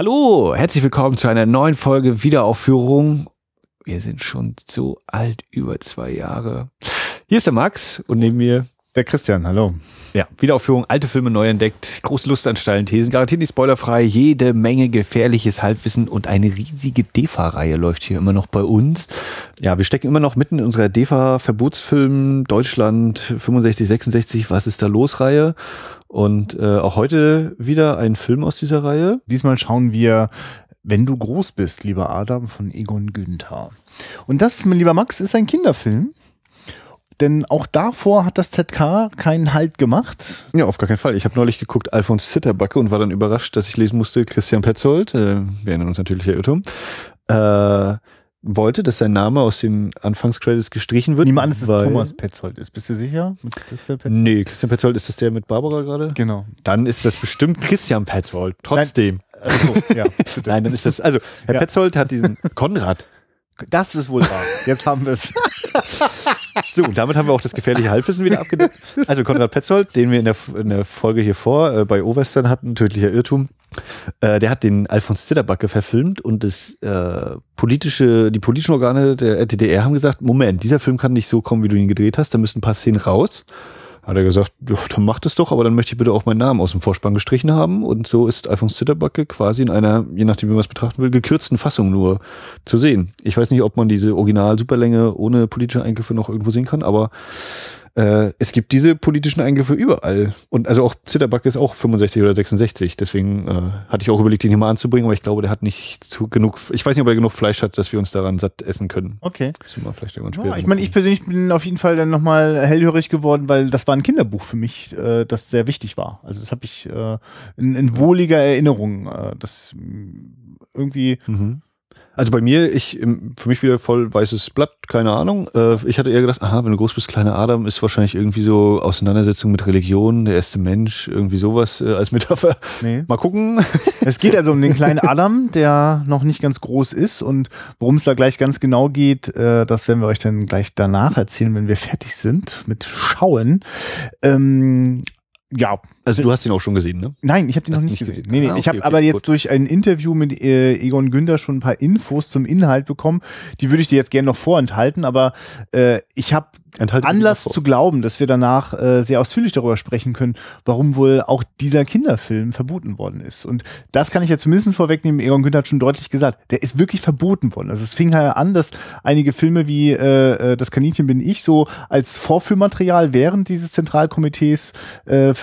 Hallo, herzlich willkommen zu einer neuen Folge Wiederaufführung. Wir sind schon so alt, über zwei Jahre. Hier ist der Max und neben mir der Christian, hallo. Ja, Wiederaufführung, alte Filme neu entdeckt, große Lust an steilen Thesen, garantiert nicht spoilerfrei, jede Menge gefährliches Halbwissen und eine riesige DEFA-Reihe läuft hier immer noch bei uns. Ja, wir stecken immer noch mitten in unserer DEFA-Verbotsfilm Deutschland 65, 66, was ist da los Reihe. Und äh, auch heute wieder ein Film aus dieser Reihe. Diesmal schauen wir Wenn du groß bist, lieber Adam von Egon Günther. Und das, mein lieber Max, ist ein Kinderfilm. Denn auch davor hat das ZK keinen Halt gemacht. Ja, auf gar keinen Fall. Ich habe neulich geguckt Alfons Zitterbacke und war dann überrascht, dass ich lesen musste, Christian Petzold, äh, wir erinnern uns natürlich Herr Irrtum, äh, wollte, dass sein Name aus den Anfangscredits gestrichen wird. Niemand an, dass es Thomas Petzold ist. Bist du sicher? Christian Petzold? Nee, Christian Petzold ist das der mit Barbara gerade? Genau. Dann ist das bestimmt Christian Petzold. Trotzdem. Nein, also, ja, Nein dann ist das, also Herr ja. Petzold hat diesen Konrad das ist wohl wahr. Jetzt haben wir es. so, und damit haben wir auch das gefährliche Halbwissen wieder abgedeckt. Also Konrad Petzold, den wir in der, in der Folge hier vor äh, bei Overstern hatten, tödlicher Irrtum, äh, der hat den Alfons Zitterbacke verfilmt und das äh, politische, die politischen Organe der DDR haben gesagt, Moment, dieser Film kann nicht so kommen, wie du ihn gedreht hast, da müssen ein paar Szenen raus hat er gesagt, dann macht es doch, aber dann möchte ich bitte auch meinen Namen aus dem Vorspann gestrichen haben. Und so ist Alfons Zitterbacke quasi in einer, je nachdem wie man es betrachten will, gekürzten Fassung nur zu sehen. Ich weiß nicht, ob man diese Original-Superlänge ohne politische Eingriffe noch irgendwo sehen kann, aber äh, es gibt diese politischen Eingriffe überall. Und also auch Zitterbacke ist auch 65 oder 66. Deswegen äh, hatte ich auch überlegt, ihn hier mal anzubringen, aber ich glaube, der hat nicht zu genug, ich weiß nicht, ob er genug Fleisch hat, dass wir uns daran satt essen können. Okay. vielleicht irgendwann ja, ich meine, ich persönlich bin auf jeden Fall dann nochmal hellhörig geworden, weil das war ein Kinderbuch für mich, äh, das sehr wichtig war. Also das habe ich äh, in, in wohliger Erinnerung. Äh, das irgendwie. Mhm also bei mir, ich für mich wieder voll weißes Blatt, keine Ahnung. Äh, ich hatte eher gedacht, aha, wenn du groß bist, kleiner Adam, ist wahrscheinlich irgendwie so Auseinandersetzung mit Religion, der erste Mensch, irgendwie sowas äh, als Metapher. Nee. Mal gucken. Es geht also um den kleinen Adam, der noch nicht ganz groß ist und worum es da gleich ganz genau geht, äh, das werden wir euch dann gleich danach erzählen, wenn wir fertig sind mit Schauen. Ähm, ja. Also du hast ihn auch schon gesehen, ne? Nein, ich habe ihn noch nicht, nicht gesehen. gesehen. Nee, nee, ah, okay, ich habe okay, aber jetzt gut. durch ein Interview mit äh, Egon Günder schon ein paar Infos zum Inhalt bekommen. Die würde ich dir jetzt gerne noch vorenthalten, aber äh, ich habe Anlass zu glauben, dass wir danach äh, sehr ausführlich darüber sprechen können, warum wohl auch dieser Kinderfilm verboten worden ist. Und das kann ich ja zumindest vorwegnehmen. Egon Günther hat schon deutlich gesagt, der ist wirklich verboten worden. Also es fing halt an, dass einige Filme wie äh, äh Das Kaninchen bin ich so als Vorführmaterial während dieses Zentralkomitees äh,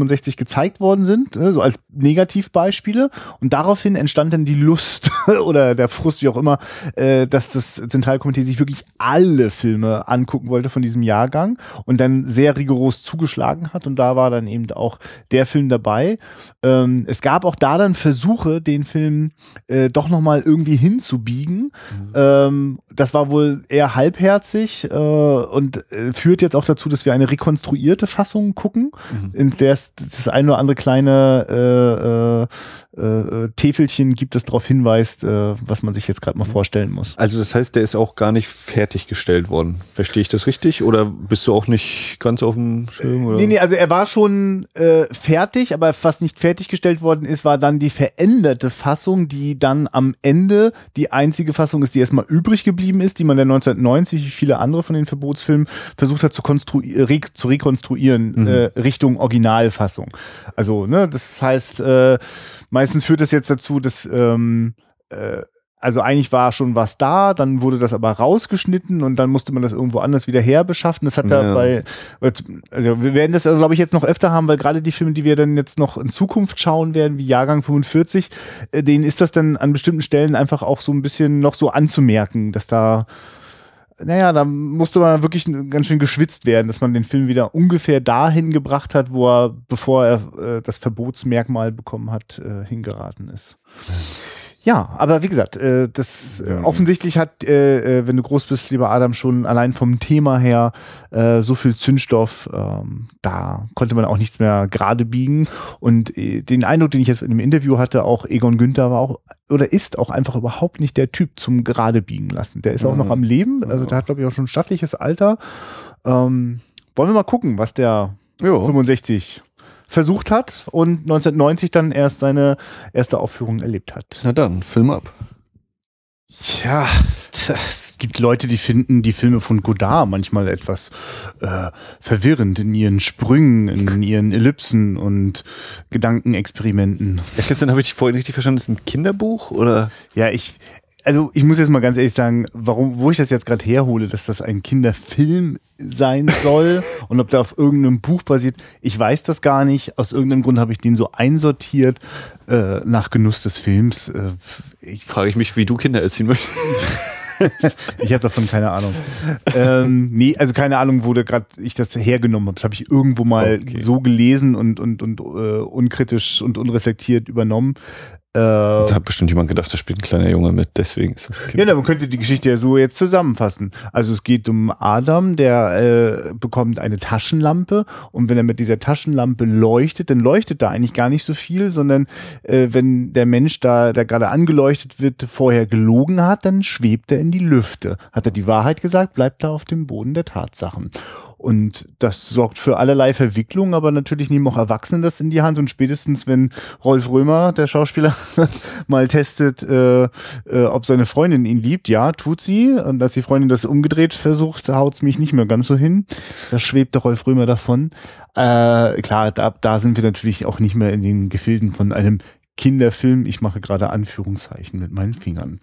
65 gezeigt worden sind, äh, so als Negativbeispiele. Und daraufhin entstand dann die Lust oder der Frust, wie auch immer, äh, dass das Zentralkomitee sich wirklich alle Filme angucken wollte von diesem Jahrgang und dann sehr rigoros zugeschlagen hat. Und da war dann eben auch der Film dabei. Ähm, es gab auch da dann Versuche, den Film äh, doch nochmal irgendwie hinzubiegen. Mhm. Ähm, das war wohl eher halbherzig äh, und führt jetzt auch dazu, dass wir eine rekonstruierte Fassung gucken, mhm. in der es das eine oder andere kleine äh, äh, äh, Täfelchen gibt, das darauf hinweist, äh, was man sich jetzt gerade mal mhm. vorstellen muss. Also das heißt, der ist auch gar nicht fertiggestellt worden. Verstehe ich das richtig? Oder bist du auch nicht ganz auf dem Schirm? Oder? Nee, nee, also er war schon äh, fertig, aber was nicht fertiggestellt worden ist, war dann die veränderte Fassung, die dann am Ende die einzige Fassung ist, die erstmal übrig geblieben ist, die man dann 1990, wie viele andere von den Verbotsfilmen, versucht hat zu, re zu rekonstruieren mhm. äh, Richtung Originalfassung. Also, ne, das heißt, äh, meistens führt das jetzt dazu, dass ähm, äh, also eigentlich war schon was da, dann wurde das aber rausgeschnitten und dann musste man das irgendwo anders wieder herbeschaffen. Das hat ja. da bei, also wir werden das, glaube ich, jetzt noch öfter haben, weil gerade die Filme, die wir dann jetzt noch in Zukunft schauen werden, wie Jahrgang 45, äh, denen ist das dann an bestimmten Stellen einfach auch so ein bisschen noch so anzumerken, dass da naja, da musste man wirklich ganz schön geschwitzt werden, dass man den Film wieder ungefähr dahin gebracht hat, wo er, bevor er äh, das Verbotsmerkmal bekommen hat, äh, hingeraten ist. Ja, aber wie gesagt, äh, das ja. offensichtlich hat, äh, äh, wenn du groß bist, lieber Adam, schon allein vom Thema her äh, so viel Zündstoff, ähm, da konnte man auch nichts mehr gerade biegen. Und äh, den Eindruck, den ich jetzt in dem Interview hatte, auch Egon Günther war auch oder ist auch einfach überhaupt nicht der Typ zum gerade biegen lassen. Der ist auch mhm. noch am Leben, also der hat glaube ich auch schon ein stattliches Alter. Ähm, wollen wir mal gucken, was der jo. 65 versucht hat und 1990 dann erst seine erste Aufführung erlebt hat. Na dann, Film ab. Ja, es gibt Leute, die finden die Filme von Godard manchmal etwas äh, verwirrend in ihren Sprüngen, in ihren Ellipsen und Gedankenexperimenten. Ja, Christian, habe ich dich vorhin richtig verstanden? Das ist ein Kinderbuch oder? Ja, ich, also ich muss jetzt mal ganz ehrlich sagen, warum, wo ich das jetzt gerade herhole, dass das ein Kinderfilm sein soll und ob der auf irgendeinem Buch basiert, ich weiß das gar nicht. Aus irgendeinem Grund habe ich den so einsortiert äh, nach Genuss des Films. Äh, ich frage ich mich, wie du Kinder erziehen möchtest. ich habe davon keine Ahnung. ähm, nee, also keine Ahnung, wo gerade ich das hergenommen habe. Das habe ich irgendwo mal okay. so gelesen und und und uh, unkritisch und unreflektiert übernommen. Äh, da hat bestimmt jemand gedacht, da spielt ein kleiner Junge mit, deswegen ist das Ja, man könnte die Geschichte ja so jetzt zusammenfassen. Also es geht um Adam, der äh, bekommt eine Taschenlampe und wenn er mit dieser Taschenlampe leuchtet, dann leuchtet da eigentlich gar nicht so viel, sondern äh, wenn der Mensch da, der gerade angeleuchtet wird, vorher gelogen hat, dann schwebt er in die Lüfte. Hat er die Wahrheit gesagt, bleibt er auf dem Boden der Tatsachen. Und das sorgt für allerlei Verwicklung, aber natürlich nehmen auch Erwachsene das in die Hand. Und spätestens, wenn Rolf Römer, der Schauspieler, mal testet, äh, äh, ob seine Freundin ihn liebt, ja, tut sie. Und als die Freundin das umgedreht versucht, haut's mich nicht mehr ganz so hin. Da schwebt der Rolf Römer davon. Äh, klar, da, da sind wir natürlich auch nicht mehr in den Gefilden von einem Kinderfilm. Ich mache gerade Anführungszeichen mit meinen Fingern.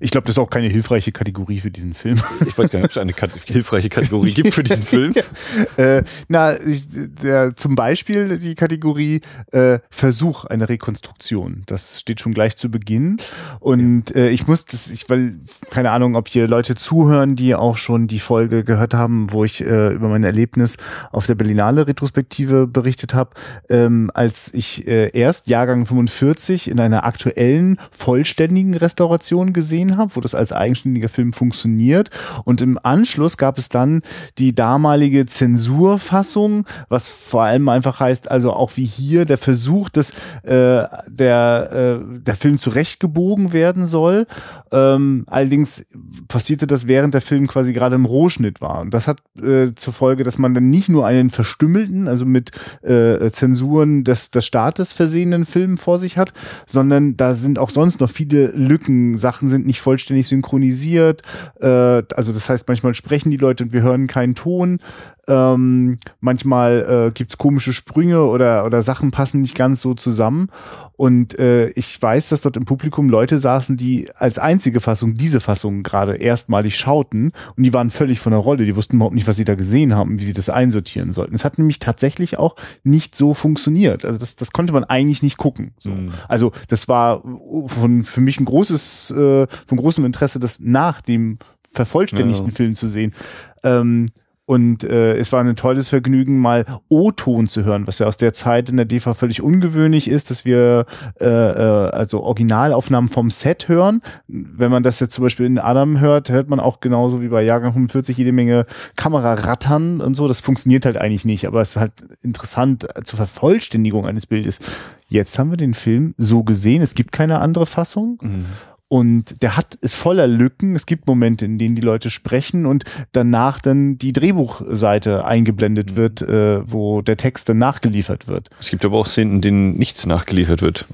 Ich glaube, das ist auch keine hilfreiche Kategorie für diesen Film. Ich weiß gar nicht, ob es eine Kat hilfreiche Kategorie gibt für diesen Film. äh, na, ich, der, zum Beispiel die Kategorie äh, Versuch einer Rekonstruktion. Das steht schon gleich zu Beginn. Und ja. äh, ich muss das, ich weil keine Ahnung, ob hier Leute zuhören, die auch schon die Folge gehört haben, wo ich äh, über mein Erlebnis auf der Berlinale Retrospektive berichtet habe, ähm, als ich äh, erst Jahrgang 45 in einer aktuellen vollständigen Restauration gesehen habe, wo das als eigenständiger Film funktioniert. Und im Anschluss gab es dann die damalige Zensurfassung, was vor allem einfach heißt, also auch wie hier der Versuch, dass äh, der, äh, der Film zurechtgebogen werden soll. Ähm, allerdings passierte das während der Film quasi gerade im Rohschnitt war. Und das hat äh, zur Folge, dass man dann nicht nur einen verstümmelten, also mit äh, Zensuren des, des Staates versehenen Film vor sich hat, sondern da sind auch sonst noch viele Lücken, Sachen Sachen sind nicht vollständig synchronisiert. Äh, also das heißt, manchmal sprechen die Leute und wir hören keinen Ton. Ähm, manchmal äh, gibt komische Sprünge oder, oder Sachen passen nicht ganz so zusammen. Und äh, ich weiß, dass dort im Publikum Leute saßen, die als einzige Fassung diese Fassung gerade erstmalig schauten und die waren völlig von der Rolle. Die wussten überhaupt nicht, was sie da gesehen haben, wie sie das einsortieren sollten. Es hat nämlich tatsächlich auch nicht so funktioniert. Also das, das konnte man eigentlich nicht gucken. So. Mhm. Also das war von, für mich ein großes, äh, von großem Interesse, das nach dem vervollständigten ja. Film zu sehen. Ähm, und äh, es war ein tolles Vergnügen, mal O-Ton zu hören, was ja aus der Zeit in der DV völlig ungewöhnlich ist, dass wir äh, äh, also Originalaufnahmen vom Set hören. Wenn man das jetzt zum Beispiel in Adam hört, hört man auch genauso wie bei Jahrgang 45 jede Menge Kamerarattern und so. Das funktioniert halt eigentlich nicht, aber es ist halt interessant zur Vervollständigung eines Bildes. Jetzt haben wir den Film so gesehen. Es gibt keine andere Fassung. Mhm. Und der hat, ist voller Lücken. Es gibt Momente, in denen die Leute sprechen und danach dann die Drehbuchseite eingeblendet mhm. wird, äh, wo der Text dann nachgeliefert wird. Es gibt aber auch Szenen, in denen nichts nachgeliefert wird.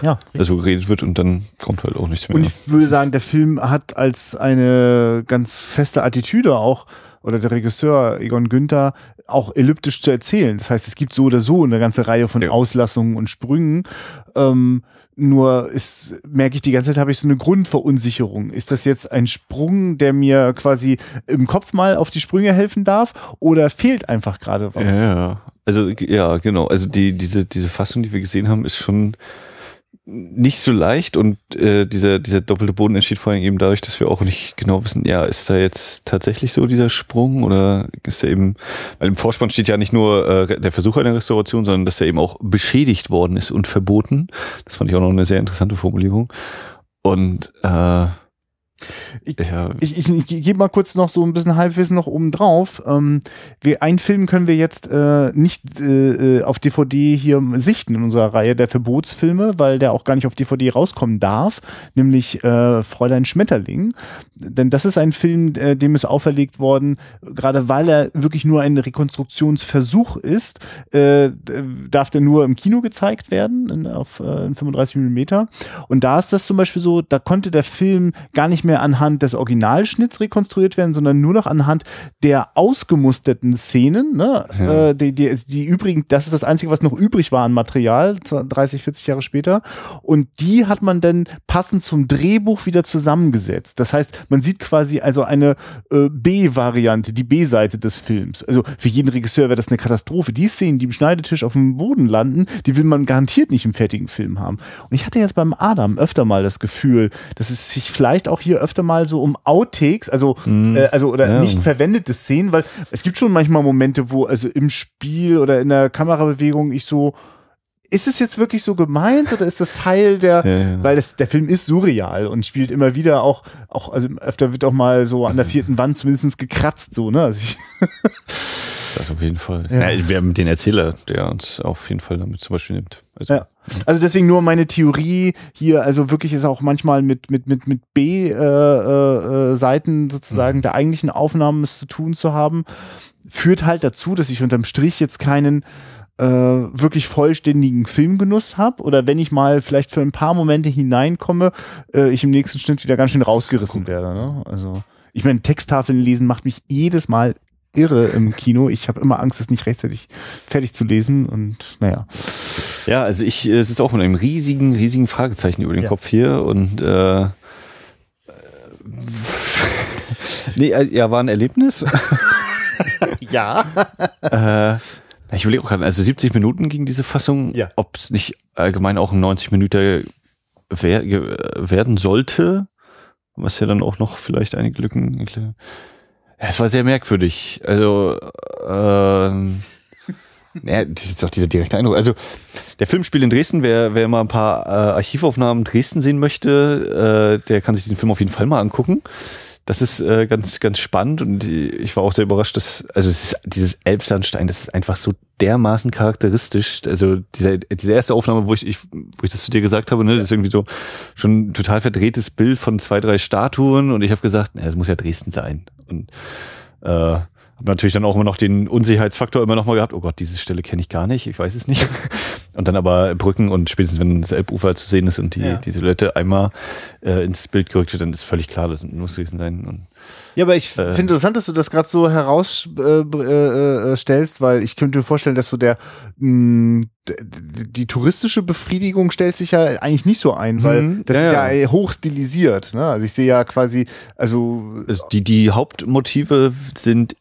Ja. Also geredet wird und dann kommt halt auch nichts mehr. Und ich würde sagen, der Film hat als eine ganz feste Attitüde auch, oder der Regisseur Egon Günther, auch elliptisch zu erzählen. Das heißt, es gibt so oder so eine ganze Reihe von ja. Auslassungen und Sprüngen. Ähm, nur ist, merke ich die ganze Zeit, habe ich so eine Grundverunsicherung. Ist das jetzt ein Sprung, der mir quasi im Kopf mal auf die Sprünge helfen darf oder fehlt einfach gerade was? Ja, also ja, genau. Also die, diese, diese Fassung, die wir gesehen haben, ist schon nicht so leicht und äh, dieser, dieser doppelte Boden entsteht vor allem eben dadurch, dass wir auch nicht genau wissen, ja, ist da jetzt tatsächlich so dieser Sprung oder ist er eben, weil im Vorspann steht ja nicht nur äh, der Versuch einer Restauration, sondern dass er eben auch beschädigt worden ist und verboten. Das fand ich auch noch eine sehr interessante Formulierung. Und äh, Ich, ja. ich, ich, ich gebe mal kurz noch so ein bisschen Halbwissen noch oben drauf. Ähm, wir, einen Film können wir jetzt äh, nicht äh, auf DVD hier sichten in unserer Reihe der Verbotsfilme, weil der auch gar nicht auf DVD rauskommen darf, nämlich äh, Fräulein Schmetterling. Denn das ist ein Film, äh, dem ist auferlegt worden, gerade weil er wirklich nur ein Rekonstruktionsversuch ist, äh, darf der nur im Kino gezeigt werden, in, auf äh, 35 Millimeter. Und da ist das zum Beispiel so, da konnte der Film gar nicht mehr anhand des Originalschnitts rekonstruiert werden, sondern nur noch anhand der ausgemusterten Szenen. Ne? Ja. Äh, die, die, die übrigen, das ist das Einzige, was noch übrig war an Material, 30, 40 Jahre später. Und die hat man dann passend zum Drehbuch wieder zusammengesetzt. Das heißt, man sieht quasi also eine äh, B-Variante, die B-Seite des Films. Also für jeden Regisseur wäre das eine Katastrophe. Die Szenen, die im Schneidetisch auf dem Boden landen, die will man garantiert nicht im fertigen Film haben. Und ich hatte jetzt beim Adam öfter mal das Gefühl, dass es sich vielleicht auch hier öfter mal so um Outtakes, also, mm, äh, also oder ja. nicht verwendete Szenen, weil es gibt schon manchmal Momente, wo also im Spiel oder in der Kamerabewegung ich so, ist es jetzt wirklich so gemeint oder ist das Teil der, ja, ja. weil das, der Film ist surreal und spielt immer wieder auch, auch, also öfter wird auch mal so an der vierten Wand zumindest gekratzt, so, ne? Also ich das auf jeden Fall. Ja, wir haben den Erzähler, der uns auf jeden Fall damit zum Beispiel nimmt. Also, ja. Also deswegen nur meine Theorie hier, also wirklich ist auch manchmal mit, mit, mit, mit B-Seiten äh, äh, sozusagen mhm. der eigentlichen Aufnahmen es zu tun zu haben, führt halt dazu, dass ich unterm Strich jetzt keinen äh, wirklich vollständigen Filmgenuss habe oder wenn ich mal vielleicht für ein paar Momente hineinkomme, äh, ich im nächsten Schnitt wieder ganz schön rausgerissen werde. Ne? Also ich meine, Texttafeln lesen macht mich jedes Mal irre im Kino. Ich habe immer Angst, es nicht rechtzeitig fertig zu lesen und naja. Ja, also ich äh, sitze auch mit einem riesigen, riesigen Fragezeichen über den ja. Kopf hier und äh, nee, äh, ja, war ein Erlebnis. ja. äh, ich überlege auch gerade, also 70 Minuten ging diese Fassung, ja. ob es nicht allgemein auch ein 90 Minuten wer werden sollte, was ja dann auch noch vielleicht einige Lücken. Ja, es war sehr merkwürdig. Also, ähm, ja, das ist auch dieser direkte Eindruck. Also, der Film spielt in Dresden. Wer, wer mal ein paar äh, Archivaufnahmen Dresden sehen möchte, äh, der kann sich diesen Film auf jeden Fall mal angucken das ist äh, ganz, ganz spannend und ich war auch sehr überrascht, dass, also ist, dieses Elbsandstein, das ist einfach so dermaßen charakteristisch. Also diese, diese erste Aufnahme, wo ich, ich, wo ich das zu dir gesagt habe, ne, das ist irgendwie so schon ein total verdrehtes Bild von zwei, drei Statuen und ich habe gesagt, na, das muss ja Dresden sein. Und äh, habe natürlich dann auch immer noch den Unsicherheitsfaktor immer noch mal gehabt, oh Gott, diese Stelle kenne ich gar nicht, ich weiß es nicht. Und dann aber Brücken und spätestens wenn das Elbufer zu sehen ist und die, ja. die Silhouette einmal äh, ins Bild gerückt wird, dann ist völlig klar, das muss gewesen sein. Und, ja, aber ich äh, finde interessant, dass du das gerade so herausstellst, äh, äh, weil ich könnte mir vorstellen, dass so der mh, die touristische Befriedigung stellt sich ja eigentlich nicht so ein, weil mhm, das ja, ist ja, hoch stilisiert. Ne? Also ich sehe ja quasi, also die die Hauptmotive sind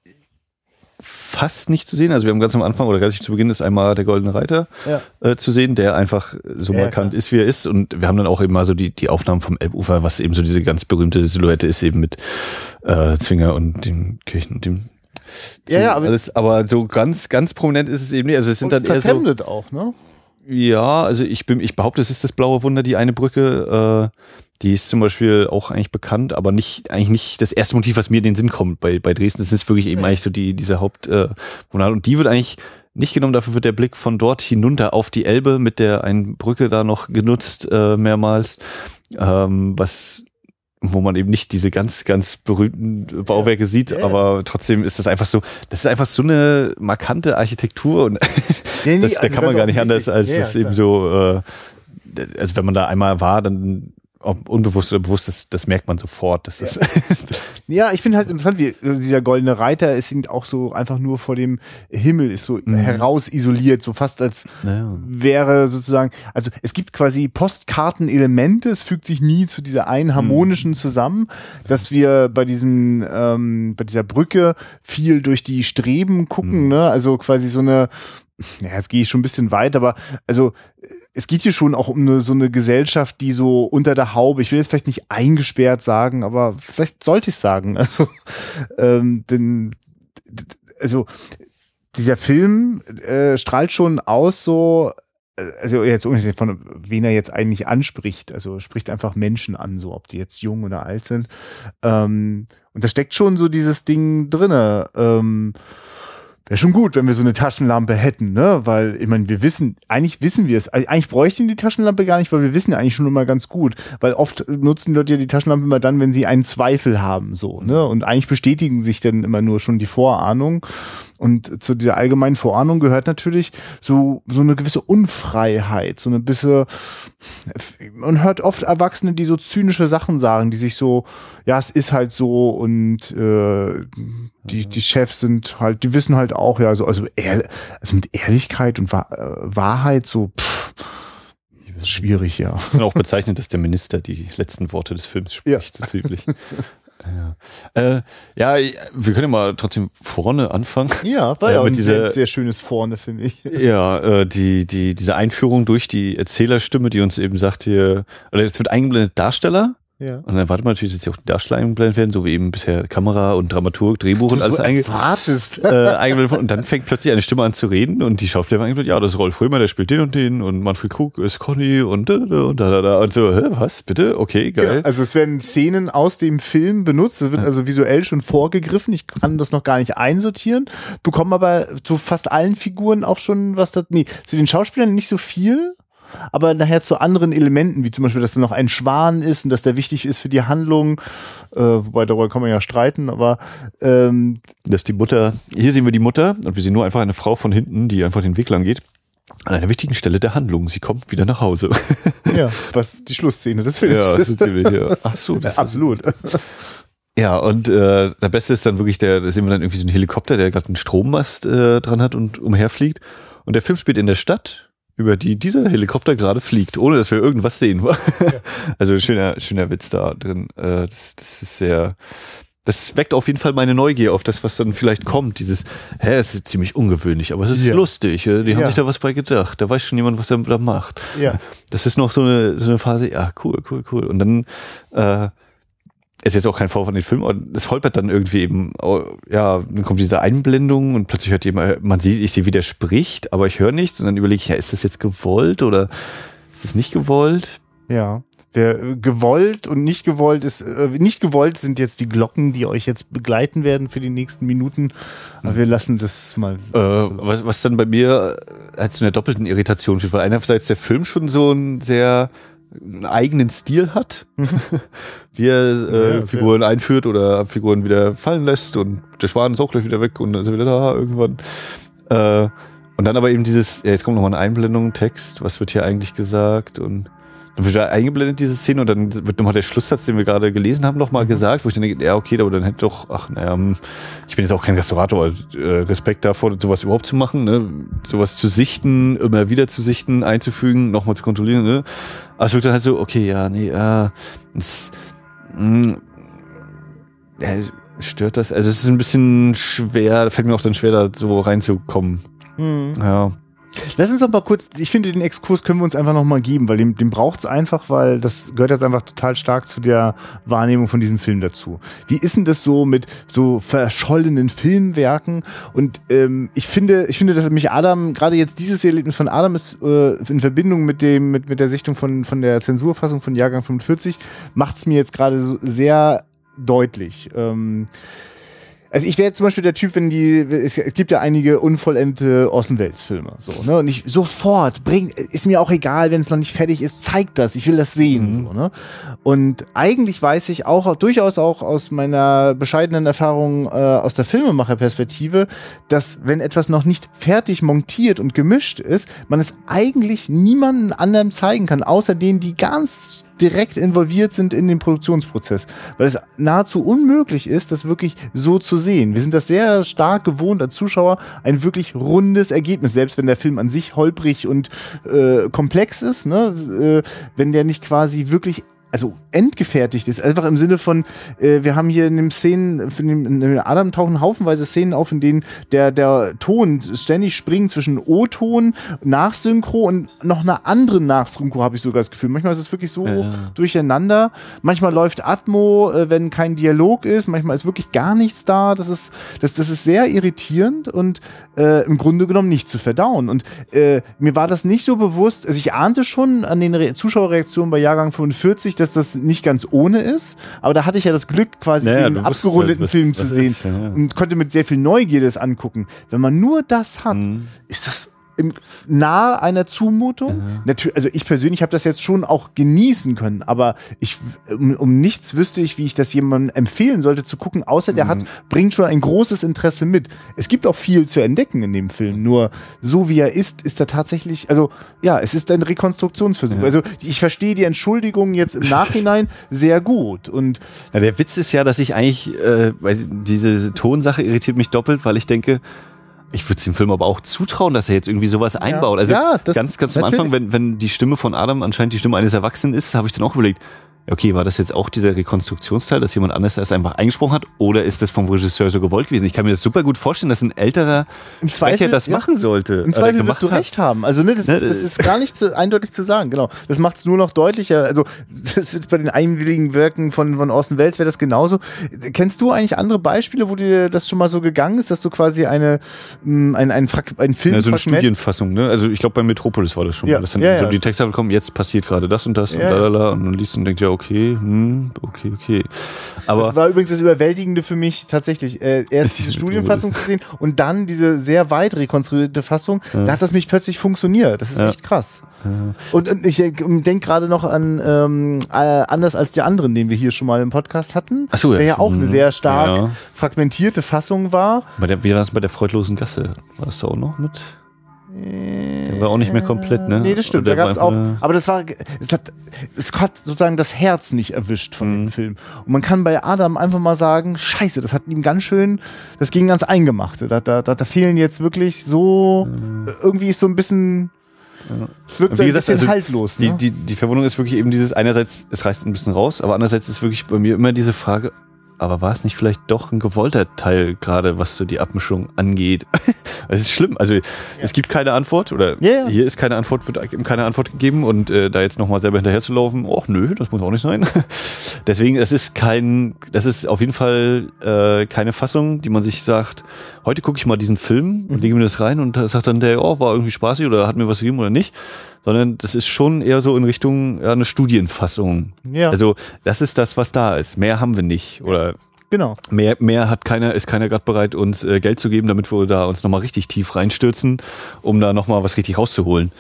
fast nicht zu sehen. Also wir haben ganz am Anfang oder ganz zu Beginn ist einmal der Goldene Reiter ja. äh, zu sehen, der einfach so ja, markant klar. ist, wie er ist. Und wir haben dann auch eben mal so die, die Aufnahmen vom Elbufer, was eben so diese ganz berühmte Silhouette ist, eben mit äh, Zwinger und dem Kirchen und dem ja, ja, aber, alles, aber so ganz, ganz prominent ist es eben nicht. Also es sind dann eher so. auch, ne? Ja, also ich bin, ich behaupte, es ist das blaue Wunder, die eine Brücke. Äh, die ist zum Beispiel auch eigentlich bekannt, aber nicht, eigentlich nicht das erste Motiv, was mir in den Sinn kommt bei, bei Dresden. Das ist wirklich eben ja. eigentlich so die, diese Haupt, äh, und die wird eigentlich nicht genommen, dafür wird der Blick von dort hinunter auf die Elbe mit der einen Brücke da noch genutzt, äh, mehrmals, ähm, was, wo man eben nicht diese ganz, ganz berühmten Bauwerke ja. sieht, ja, aber trotzdem ist das einfach so, das ist einfach so eine markante Architektur und nee, nee, das, da also kann man gar nicht anders, als das eben so, äh, also wenn man da einmal war, dann ob unbewusst oder bewusst, das, das merkt man sofort. Dass das ja. ja, ich finde halt interessant, wie also dieser goldene Reiter ist auch so einfach nur vor dem Himmel, ist so mhm. heraus isoliert, so fast als ja. wäre sozusagen, also es gibt quasi Postkartenelemente, es fügt sich nie zu dieser einen mhm. harmonischen mhm. zusammen, dass wir bei diesem, ähm, bei dieser Brücke viel durch die Streben gucken, mhm. ne? Also quasi so eine, ja, jetzt gehe ich schon ein bisschen weit, aber also es geht hier schon auch um eine, so eine Gesellschaft, die so unter der Haube, ich will jetzt vielleicht nicht eingesperrt sagen, aber vielleicht sollte ich sagen. Also, ähm, denn, also dieser Film äh, strahlt schon aus, so also jetzt unabhängig von wen er jetzt eigentlich anspricht, also spricht einfach Menschen an, so ob die jetzt jung oder alt sind. Ähm, und da steckt schon so dieses Ding drinne. Ähm, Wäre schon gut, wenn wir so eine Taschenlampe hätten, ne? Weil, ich meine, wir wissen, eigentlich wissen wir es. Eigentlich bräuchten die Taschenlampe gar nicht, weil wir wissen ja eigentlich schon immer ganz gut. Weil oft nutzen Leute ja die Taschenlampe immer dann, wenn sie einen Zweifel haben, so, ne? Und eigentlich bestätigen sich dann immer nur schon die Vorahnung. Und zu dieser allgemeinen Vorahnung gehört natürlich so, so eine gewisse Unfreiheit, so eine bisschen, man hört oft Erwachsene, die so zynische Sachen sagen, die sich so, ja, es ist halt so und äh, die, die Chefs sind halt, die wissen halt auch, ja, also, also, ehr, also mit Ehrlichkeit und äh, Wahrheit so, pff, schwierig, ja. Es ist auch bezeichnet, dass der Minister die letzten Worte des Films spricht, ja. so ziemlich. Ja. Äh, ja, wir können ja mal trotzdem vorne anfangen. Ja, war ja, auch ein dieser, sehr, sehr, schönes Vorne, finde ich. Ja, äh, die, die, diese Einführung durch die Erzählerstimme, die uns eben sagt hier, oder jetzt wird eingeblendet Darsteller ja. Und dann erwartet man natürlich, dass sie auch die Darsteller eingeblendet werden, so wie eben bisher Kamera und Dramaturg, Drehbuch und alles so einge äh, eingeblendet. Und dann fängt plötzlich eine Stimme an zu reden und die Schauspieler eingeblendet, ja, das ist Rolf Römer, der spielt den und den und Manfred Krug ist Conny und da, da, und da, da, da. Und so, hä, was, bitte? Okay, geil. Genau, also es werden Szenen aus dem Film benutzt, das wird also visuell schon vorgegriffen. Ich kann das noch gar nicht einsortieren, bekomme aber zu fast allen Figuren auch schon was da, nee, zu den Schauspielern nicht so viel aber nachher zu anderen Elementen, wie zum Beispiel, dass da noch ein Schwan ist und dass der wichtig ist für die Handlung, äh, wobei darüber kann man ja streiten, aber ähm, dass die Mutter, hier sehen wir die Mutter und wir sehen nur einfach eine Frau von hinten, die einfach den Weg lang geht. An einer wichtigen Stelle der Handlung. Sie kommt wieder nach Hause. Ja, was die Schlussszene des Films ja, ist. Ziemlich, ja. Ach so, das ja, absolut. Ja, und äh, der Beste ist dann wirklich der, da sehen wir dann irgendwie so einen Helikopter, der gerade einen Strommast äh, dran hat und umherfliegt. Und der Film spielt in der Stadt über die dieser Helikopter gerade fliegt, ohne dass wir irgendwas sehen. Ja. Also schöner, schöner Witz da drin. Äh, das, das ist sehr, das weckt auf jeden Fall meine Neugier auf das, was dann vielleicht kommt. Dieses, hä, es ist ziemlich ungewöhnlich, aber es ist ja. lustig. Die haben ja. sich da was bei gedacht. Da weiß schon jemand, was er da macht. Ja. Das ist noch so eine, so eine Phase, ja, cool, cool, cool. Und dann äh, ist jetzt auch kein Vorwurf an den Film, aber es holpert dann irgendwie eben, oh, ja, dann kommt diese Einblendung und plötzlich hört jemand, man sieht, ich sehe, wie der spricht, aber ich höre nichts und dann überlege ich, ja, ist das jetzt gewollt oder ist es nicht gewollt? Ja. Wer äh, gewollt und nicht gewollt ist, äh, nicht gewollt sind jetzt die Glocken, die euch jetzt begleiten werden für die nächsten Minuten. Aber wir lassen das mal. Äh, was, was dann bei mir als so eine doppelten Irritation steht, weil einerseits der Film schon so ein sehr einen eigenen Stil hat, wie er äh, ja, Figuren ja. einführt oder Figuren wieder fallen lässt und der Schwan ist auch gleich wieder weg und dann ist er wieder da irgendwann. Äh, und dann aber eben dieses, ja, jetzt kommt nochmal eine Einblendung, Text, was wird hier eigentlich gesagt und dann wird da eingeblendet, diese Szene, und dann wird nochmal der Schlusssatz, den wir gerade gelesen haben, nochmal mhm. gesagt, wo ich dann denke, ja, okay, aber dann hätte doch, ach, naja, hm, ich bin jetzt auch kein Restaurator, äh, Respekt davor, sowas überhaupt zu machen, ne? sowas zu sichten, immer wieder zu sichten, einzufügen, nochmal zu kontrollieren, ne? Aber es wird dann halt so, okay, ja, nee, äh, das, mh, ja, stört das? Also es ist ein bisschen schwer, fällt mir auch dann schwer, da so reinzukommen. Mhm. Ja. Lass uns doch mal kurz, ich finde, den Exkurs können wir uns einfach noch mal geben, weil den, den braucht es einfach, weil das gehört jetzt einfach total stark zu der Wahrnehmung von diesem Film dazu. Wie ist denn das so mit so verschollenen Filmwerken? Und ähm, ich finde, ich finde, dass mich Adam, gerade jetzt dieses Erlebnis von Adam ist äh, in Verbindung mit dem, mit, mit der Sichtung von, von der Zensurfassung von Jahrgang 45, macht es mir jetzt gerade so sehr deutlich. Ähm, also ich wäre zum Beispiel der Typ, wenn die, es gibt ja einige unvollendete Orson Welles Filme, so, ne? Und ich sofort bring, ist mir auch egal, wenn es noch nicht fertig ist, zeigt das, ich will das sehen, mhm. so, ne? Und eigentlich weiß ich auch, durchaus auch aus meiner bescheidenen Erfahrung äh, aus der Filmemacherperspektive, dass wenn etwas noch nicht fertig montiert und gemischt ist, man es eigentlich niemanden anderem zeigen kann, außer denen, die ganz direkt involviert sind in den Produktionsprozess, weil es nahezu unmöglich ist, das wirklich so zu sehen. Wir sind das sehr stark gewohnt als Zuschauer, ein wirklich rundes Ergebnis, selbst wenn der Film an sich holprig und äh, komplex ist, ne? äh, wenn der nicht quasi wirklich also endgefertigt ist. Einfach im Sinne von, äh, wir haben hier in dem Szenen, in dem Adam tauchen haufenweise Szenen auf, in denen der, der Ton ständig springt zwischen O-Ton, Nachsynchro und noch einer anderen Nachsynchro, habe ich sogar das Gefühl. Manchmal ist es wirklich so Ja. durcheinander. Manchmal läuft Atmo, äh, wenn kein Dialog ist. Manchmal ist wirklich gar nichts da. Das ist, das, das ist sehr irritierend und äh, im Grunde genommen nicht zu verdauen. Und äh, mir war das nicht so bewusst. Also ich ahnte schon an den Re Zuschauerreaktionen bei Jahrgang 45, dass das nicht ganz ohne ist. Aber da hatte ich ja das Glück, quasi Naja, den abgerundeten was- Film zu sehen ist, ja, ja. und konnte mit sehr viel Neugierde es angucken. Wenn man nur das hat, Mhm. ist das im, nahe einer Zumutung. Natürlich, also ich persönlich habe das jetzt schon auch genießen können, aber ich um, um nichts wüsste ich, wie ich das jemandem empfehlen sollte zu gucken, außer der hat bringt schon ein großes Interesse mit. Es gibt auch viel zu entdecken in dem Film, nur so wie er ist, ist er tatsächlich, also ja, es ist ein Rekonstruktionsversuch. Also ich verstehe die Entschuldigung jetzt im Nachhinein sehr gut und Ja, der Witz ist ja, dass ich eigentlich, äh, weil diese Tonsache irritiert mich doppelt, weil ich denke, ich würde es dem Film aber auch zutrauen, dass er jetzt irgendwie sowas einbaut. Also Ja, das- ganz, ganz am natürlich. Anfang, wenn, wenn die Stimme von Adam anscheinend die Stimme eines Erwachsenen ist, habe ich dann auch überlegt, okay, war das jetzt auch dieser Rekonstruktionsteil, dass jemand anderes das einfach eingesprochen hat, oder ist das vom Regisseur so gewollt gewesen? Ich kann mir das super gut vorstellen, dass ein älterer Im Sprecher Zweifel, das ja. machen sollte. Im Zweifel wirst du hat. recht haben. Also ne, das, Ne, ist, das das- ist gar nicht zu, eindeutig zu sagen. Genau. Das macht es nur noch deutlicher. Also das wird bei den einwilligen Wirken von, von Orson Welles wäre das genauso. Kennst du eigentlich andere Beispiele, wo dir das schon mal so gegangen ist, dass du quasi eine mh, ein, ein, Frag- ein Film Ja, so eine Studienfassung, ne? Also ich glaube bei Metropolis war das schon Ja, mal. Dass dann ja, so die Texte kommen, jetzt passiert gerade das und das und ja. lalala und dann liest du und denkst ja, okay, hm, okay, okay. Aber Das war übrigens das Überwältigende für mich tatsächlich. Äh, erst diese Studienfassung zu sehen und dann diese sehr weit rekonstruierte Fassung. Da hat das mich plötzlich funktioniert. Das ist Ja. echt krass. Und, und ich denke gerade noch an ähm, äh, anders als die anderen, den wir hier schon mal im Podcast hatten. Ach so, ja. Der ja auch eine Mhm. sehr stark Ja. fragmentierte Fassung war. Bei der, wie war das bei der freudlosen Gasse? War das da auch noch mit? Der war auch nicht mehr komplett, ne? Nee, das stimmt. Oder Da gab es auch. Aber das war, es hat, es hat sozusagen das Herz nicht erwischt von Mhm. dem Film. Und man kann bei Adam einfach mal sagen, scheiße, das hat ihm ganz schön, das ging ganz eingemachte. Da, da, da, da fehlen jetzt wirklich so, irgendwie ist so ein bisschen, wirkt Und so wie ein gesagt, bisschen also haltlos. Die, Ne? die, die Verwundung ist wirklich eben dieses, einerseits, es reißt ein bisschen raus, aber andererseits ist wirklich bei mir immer diese Frage, aber war es nicht vielleicht doch ein gewollter Teil, gerade was so die Abmischung angeht? Es ist schlimm. Also es gibt keine Antwort oder Ja, ja. hier ist keine Antwort, wird eben keine Antwort gegeben und äh, da jetzt nochmal selber hinterher zu laufen, oh nö, das muss auch nicht sein. Deswegen, es ist kein, das ist auf jeden Fall äh, keine Fassung, die man sich sagt, heute gucke ich mal diesen Film und lege mir das rein und sagt dann der, oh, war irgendwie spaßig oder hat mir was gegeben oder nicht. Sondern das ist schon eher so in Richtung ja, eine Studienfassung. Ja. Also das ist das, was da ist. Mehr haben wir nicht. Oder genau. mehr, mehr hat keiner, ist keiner gerade bereit, uns äh, Geld zu geben, damit wir da uns nochmal richtig tief reinstürzen, um da nochmal was richtig rauszuholen.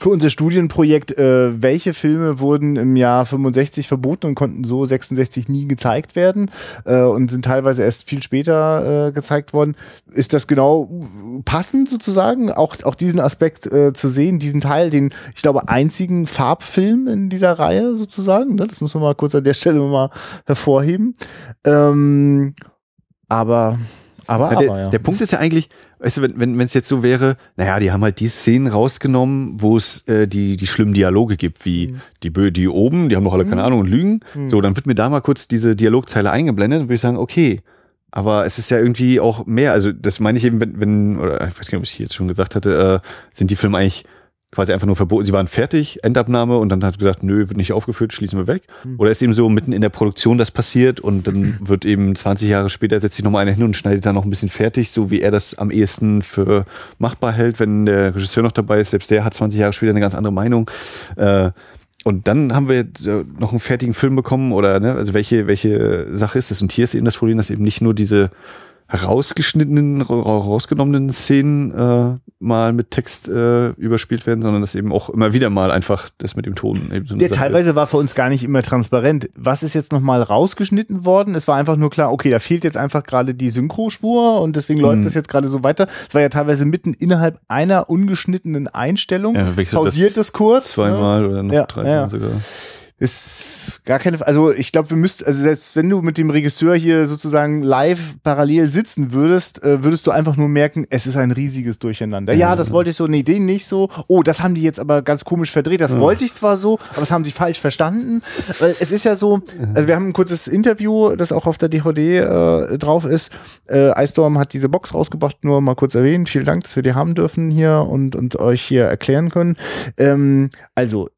Für unser Studienprojekt, äh, welche Filme wurden im Jahr 65 verboten und konnten so 66 nie gezeigt werden äh, und sind teilweise erst viel später äh, gezeigt worden, ist das genau passend sozusagen, auch, auch diesen Aspekt äh, zu sehen, diesen Teil, den, ich glaube, einzigen Farbfilm in dieser Reihe sozusagen, ne? das muss man mal kurz an der Stelle mal hervorheben. Ähm, aber, aber, Ja, der, aber, ja. der Punkt ist ja eigentlich, weißt du, wenn wenn wenn, es jetzt so wäre, naja, die haben halt die Szenen rausgenommen, wo es äh, die, die schlimmen Dialoge gibt, wie Mhm. die Bö die oben, die haben doch alle keine Ahnung und lügen. So, dann wird mir da mal kurz diese Dialogzeile eingeblendet und würde ich sagen, okay. Aber es ist ja irgendwie auch mehr. Also, das meine ich eben, wenn, wenn, oder ich weiß gar nicht, ob ich jetzt schon gesagt hatte, äh, sind die Filme eigentlich quasi einfach nur verboten. Sie waren fertig, Endabnahme und dann hat gesagt, nö, wird nicht aufgeführt, schließen wir weg. Oder ist eben so mitten in der Produktion das passiert und dann wird eben 20 Jahre später setzt sich nochmal einer hin und schneidet da noch ein bisschen fertig, so wie er das am ehesten für machbar hält, wenn der Regisseur noch dabei ist. Selbst der hat 20 Jahre später eine ganz andere Meinung. Äh, und dann haben wir jetzt äh, noch einen fertigen Film bekommen oder ne, also welche welche Sache ist das? Und hier ist eben das Problem, dass eben nicht nur diese herausgeschnittenen, ra- rausgenommenen Szenen äh, mal mit Text äh, überspielt werden, sondern dass eben auch immer wieder mal einfach das mit dem Ton eben so Sache teilweise war für uns gar nicht immer transparent. Was ist jetzt nochmal rausgeschnitten worden? Es war einfach nur klar, okay, da fehlt jetzt einfach gerade die Synchrospur und deswegen Mhm. läuft das jetzt gerade so weiter. Es war ja teilweise mitten innerhalb einer ungeschnittenen Einstellung. Ja, pausiert das kurz. zweimal Ne? oder noch Ja, dreimal ja. sogar. Ist gar keine, also ich glaube, wir müssten, also selbst wenn du mit dem Regisseur hier sozusagen live parallel sitzen würdest, äh, würdest du einfach nur merken, es ist ein riesiges Durcheinander. Ja, das wollte ich so, nee, den nicht so. Oh, das haben die jetzt aber ganz komisch verdreht. Das wollte ich zwar so, aber das haben sie falsch verstanden. Weil es ist ja so, also wir haben ein kurzes Interview, das auch auf der DVD äh, drauf ist. Äh, Eisdorm hat diese Box rausgebracht, nur mal kurz erwähnt. Vielen Dank, dass wir die haben dürfen hier und, und euch hier erklären können. Ähm, also,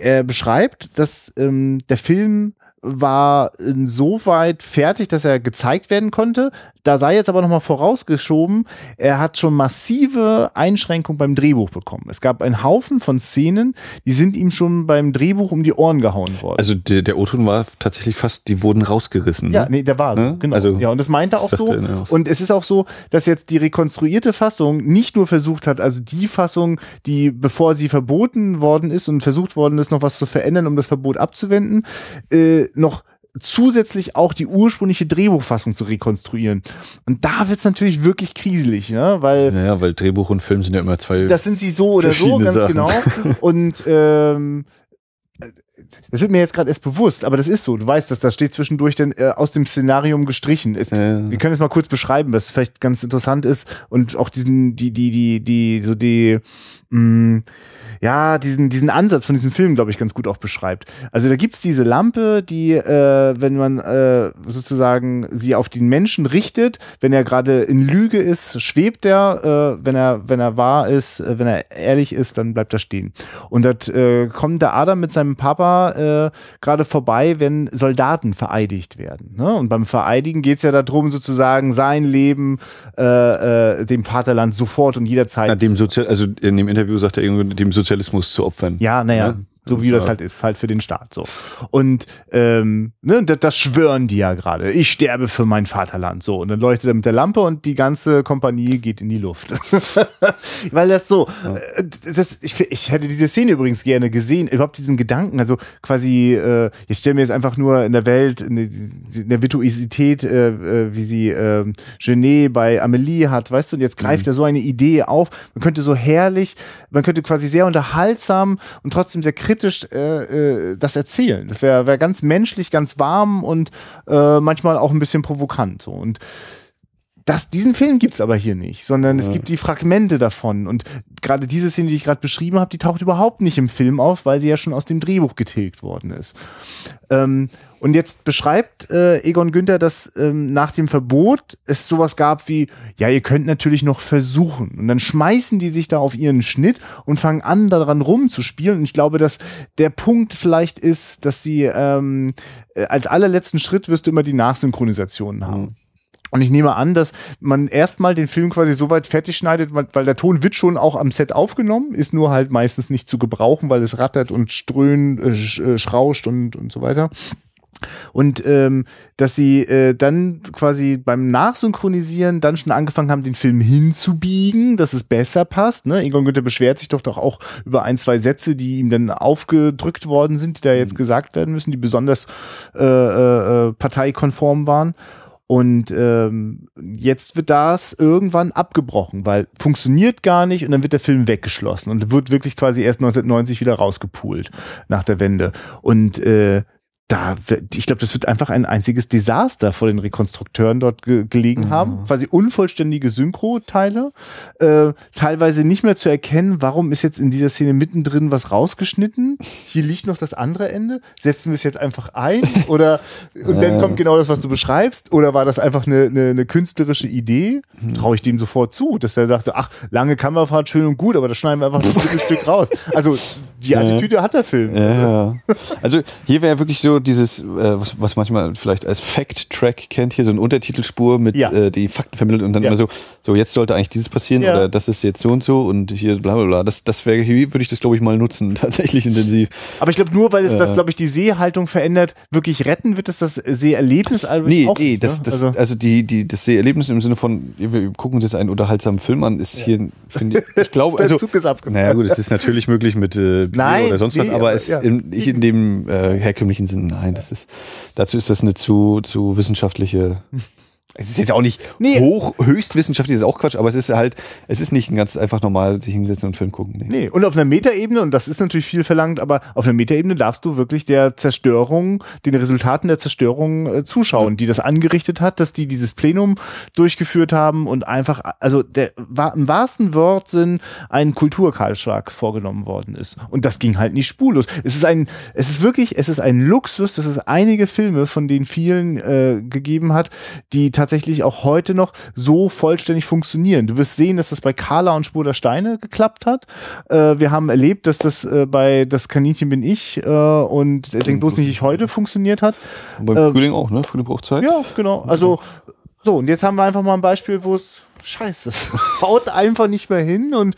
er beschreibt, dass ähm, der Film war insoweit fertig, dass er gezeigt werden konnte. Da sei jetzt aber nochmal vorausgeschoben, er hat schon massive Einschränkungen beim Drehbuch bekommen. Es gab einen Haufen von Szenen, die sind ihm schon beim Drehbuch um die Ohren gehauen worden. Also der, der O-Ton war tatsächlich fast, die wurden rausgerissen. Ja, ne? nee, der war so, Ne? genau. Also, ja, und das meinte er auch so. Und es ist auch so, dass jetzt die rekonstruierte Fassung nicht nur versucht hat, also die Fassung, die bevor sie verboten worden ist und versucht worden ist, noch was zu verändern, um das Verbot abzuwenden, äh, noch zusätzlich auch die ursprüngliche Drehbuchfassung zu rekonstruieren. Und da wird's natürlich wirklich kriselig, ne? Weil Naja, weil Drehbuch und Film sind ja immer zwei. das sind sie so oder so, ganz Sachen. genau. Und ähm, das wird mir jetzt gerade erst bewusst, aber das ist so. Du weißt, dass da steht zwischendurch dann äh, aus dem Szenarium gestrichen. Es, Ja. Wir können es mal kurz beschreiben, was vielleicht ganz interessant ist und auch diesen, die, die, die, die, so die, mh, ja, diesen, diesen Ansatz von diesem Film, glaube ich, ganz gut auch beschreibt. Also da gibt's diese Lampe, die, äh, wenn man äh, sozusagen sie auf den Menschen richtet, wenn er gerade in Lüge ist, schwebt er, äh, wenn er, wenn er wahr ist, äh, wenn er ehrlich ist, dann bleibt er stehen. Und das äh, kommt der Adam mit seinem Papa äh, gerade vorbei, wenn Soldaten vereidigt werden. Ne? Und beim Vereidigen geht's ja darum, sozusagen sein Leben äh, äh, dem Vaterland sofort und jederzeit Ja, dem Sozial also in dem Interview sagt er irgendwie, dem Sozialismus zu opfern. ja, naja, Ja. So wie das halt ist, halt für den Staat so. Und ähm, ne, das, das schwören die ja gerade. Ich sterbe für mein Vaterland. So. Und dann leuchtet er mit der Lampe und die ganze Kompanie geht in die Luft. Weil das so, äh, das, ich, ich hätte diese Szene übrigens gerne gesehen, überhaupt diesen Gedanken, also quasi, äh, ich stelle mir jetzt einfach nur in der Welt, in der, in der Virtuosität, äh, äh, wie sie äh, Genet bei Amelie hat, weißt du, und jetzt greift er so eine Idee auf, man könnte so herrlich, man könnte quasi sehr unterhaltsam und trotzdem sehr kritisch äh, äh, das erzählen. Das wäre wär ganz menschlich, ganz warm und äh, manchmal auch ein bisschen provokant. So. Und das, diesen Film gibt's aber hier nicht, sondern es gibt die Fragmente davon. Und gerade diese Szene, die ich gerade beschrieben habe, die taucht überhaupt nicht im Film auf, weil sie ja schon aus dem Drehbuch getilgt worden ist. Ähm, und jetzt beschreibt äh, Egon Günther, dass ähm, nach dem Verbot es sowas gab wie, ja, ihr könnt natürlich noch versuchen. Und dann schmeißen die sich da auf ihren Schnitt und fangen an, daran rumzuspielen. Und ich glaube, dass der Punkt vielleicht ist, dass sie ähm, äh, als allerletzten Schritt wirst du immer die Nachsynchronisationen haben. Und ich nehme an, dass man erstmal den Film quasi so weit fertig schneidet, weil der Ton wird schon auch am Set aufgenommen, ist nur halt meistens nicht zu gebrauchen, weil es rattert und ströhnt, äh, äh, schrauscht und, und so weiter. Und ähm, dass sie äh, dann quasi beim Nachsynchronisieren dann schon angefangen haben, den Film hinzubiegen, dass es besser passt. Ne? Egon Günther beschwert sich doch doch auch über ein, zwei Sätze, die ihm dann aufgedrückt worden sind, die da jetzt gesagt werden müssen, die besonders äh, äh, äh, parteikonform waren. Und ähm, jetzt wird das irgendwann abgebrochen, weil funktioniert gar nicht und dann wird der Film weggeschlossen und wird wirklich quasi erst 1990 wieder rausgepoolt nach der Wende. Und äh, da, ich glaube, das wird einfach ein einziges Desaster vor den Rekonstrukteuren dort ge gelegen haben. Quasi unvollständige Synchro-Teile, äh, teilweise nicht mehr zu erkennen, warum ist jetzt in dieser Szene mittendrin was rausgeschnitten. Hier liegt noch das andere Ende. Setzen wir es jetzt einfach ein? Oder und dann kommt genau das, was du beschreibst? Oder war das einfach eine, eine, eine künstlerische Idee? Traue ich dem sofort zu, dass er dachte, ach, lange Kamerafahrt, schön und gut, aber das schneiden wir einfach ein Stück, Stück raus. Also die Attitüde hat der Film. Ja, ja. Also hier wäre wirklich so dieses, äh, was, was manchmal vielleicht als Fact-Track kennt, hier so eine Untertitelspur mit Ja. äh, die Fakten vermittelt und dann Ja. immer so, so jetzt sollte eigentlich dieses passieren Ja. oder das ist jetzt so und so und hier bla bla bla. Das, das wäre, hier würde ich das glaube ich mal nutzen, tatsächlich intensiv. Aber ich glaube, nur weil es das, Ja. glaube ich, die Sehhaltung verändert, wirklich retten wird es das Seherlebnis also Nee, auch nee, nicht, das, ne? das, also, also, die, die, das Seherlebnis im Sinne von, wir gucken uns jetzt einen unterhaltsamen Film an, ist hier, finde ich, ich glaube, der also, Zug ist abgefahren. naja gut, es ist natürlich möglich mit äh, Bier Nein, oder sonst was, nee, aber aber es in, nicht in dem äh, herkömmlichen Sinn, nein, das ist, dazu ist das eine zu, zu wissenschaftliche Es ist jetzt auch nicht Nee. hoch, höchstwissenschaftlich, ist auch Quatsch, aber es ist halt, es ist nicht ein ganz einfach normal sich hinsetzen und Film gucken. Nee. Nee, und auf einer Metaebene, und das ist natürlich viel verlangt, aber auf einer Metaebene darfst du wirklich der Zerstörung, den Resultaten der Zerstörung äh, zuschauen, die das angerichtet hat, dass die dieses Plenum durchgeführt haben und einfach, also der war im wahrsten Wortsinn ein Kulturkahlschlag vorgenommen worden ist. Und das ging halt nicht spurlos. Es ist ein, es ist wirklich, es ist ein Luxus, dass es einige Filme von den vielen äh, gegeben hat, die tatsächlich auch heute noch so vollständig funktionieren. Du wirst sehen, dass das bei Carla und Spur der Steine geklappt hat. Äh, wir haben erlebt, dass das äh, bei Das Kaninchen bin ich äh, und äh, Denk bloß nicht ich heute funktioniert hat. Und beim Ähm, Frühling auch, ne? Frühling braucht Zeit. Ja, genau. Also, so, und jetzt haben wir einfach mal ein Beispiel, wo es scheiße ist. Haut einfach nicht mehr hin und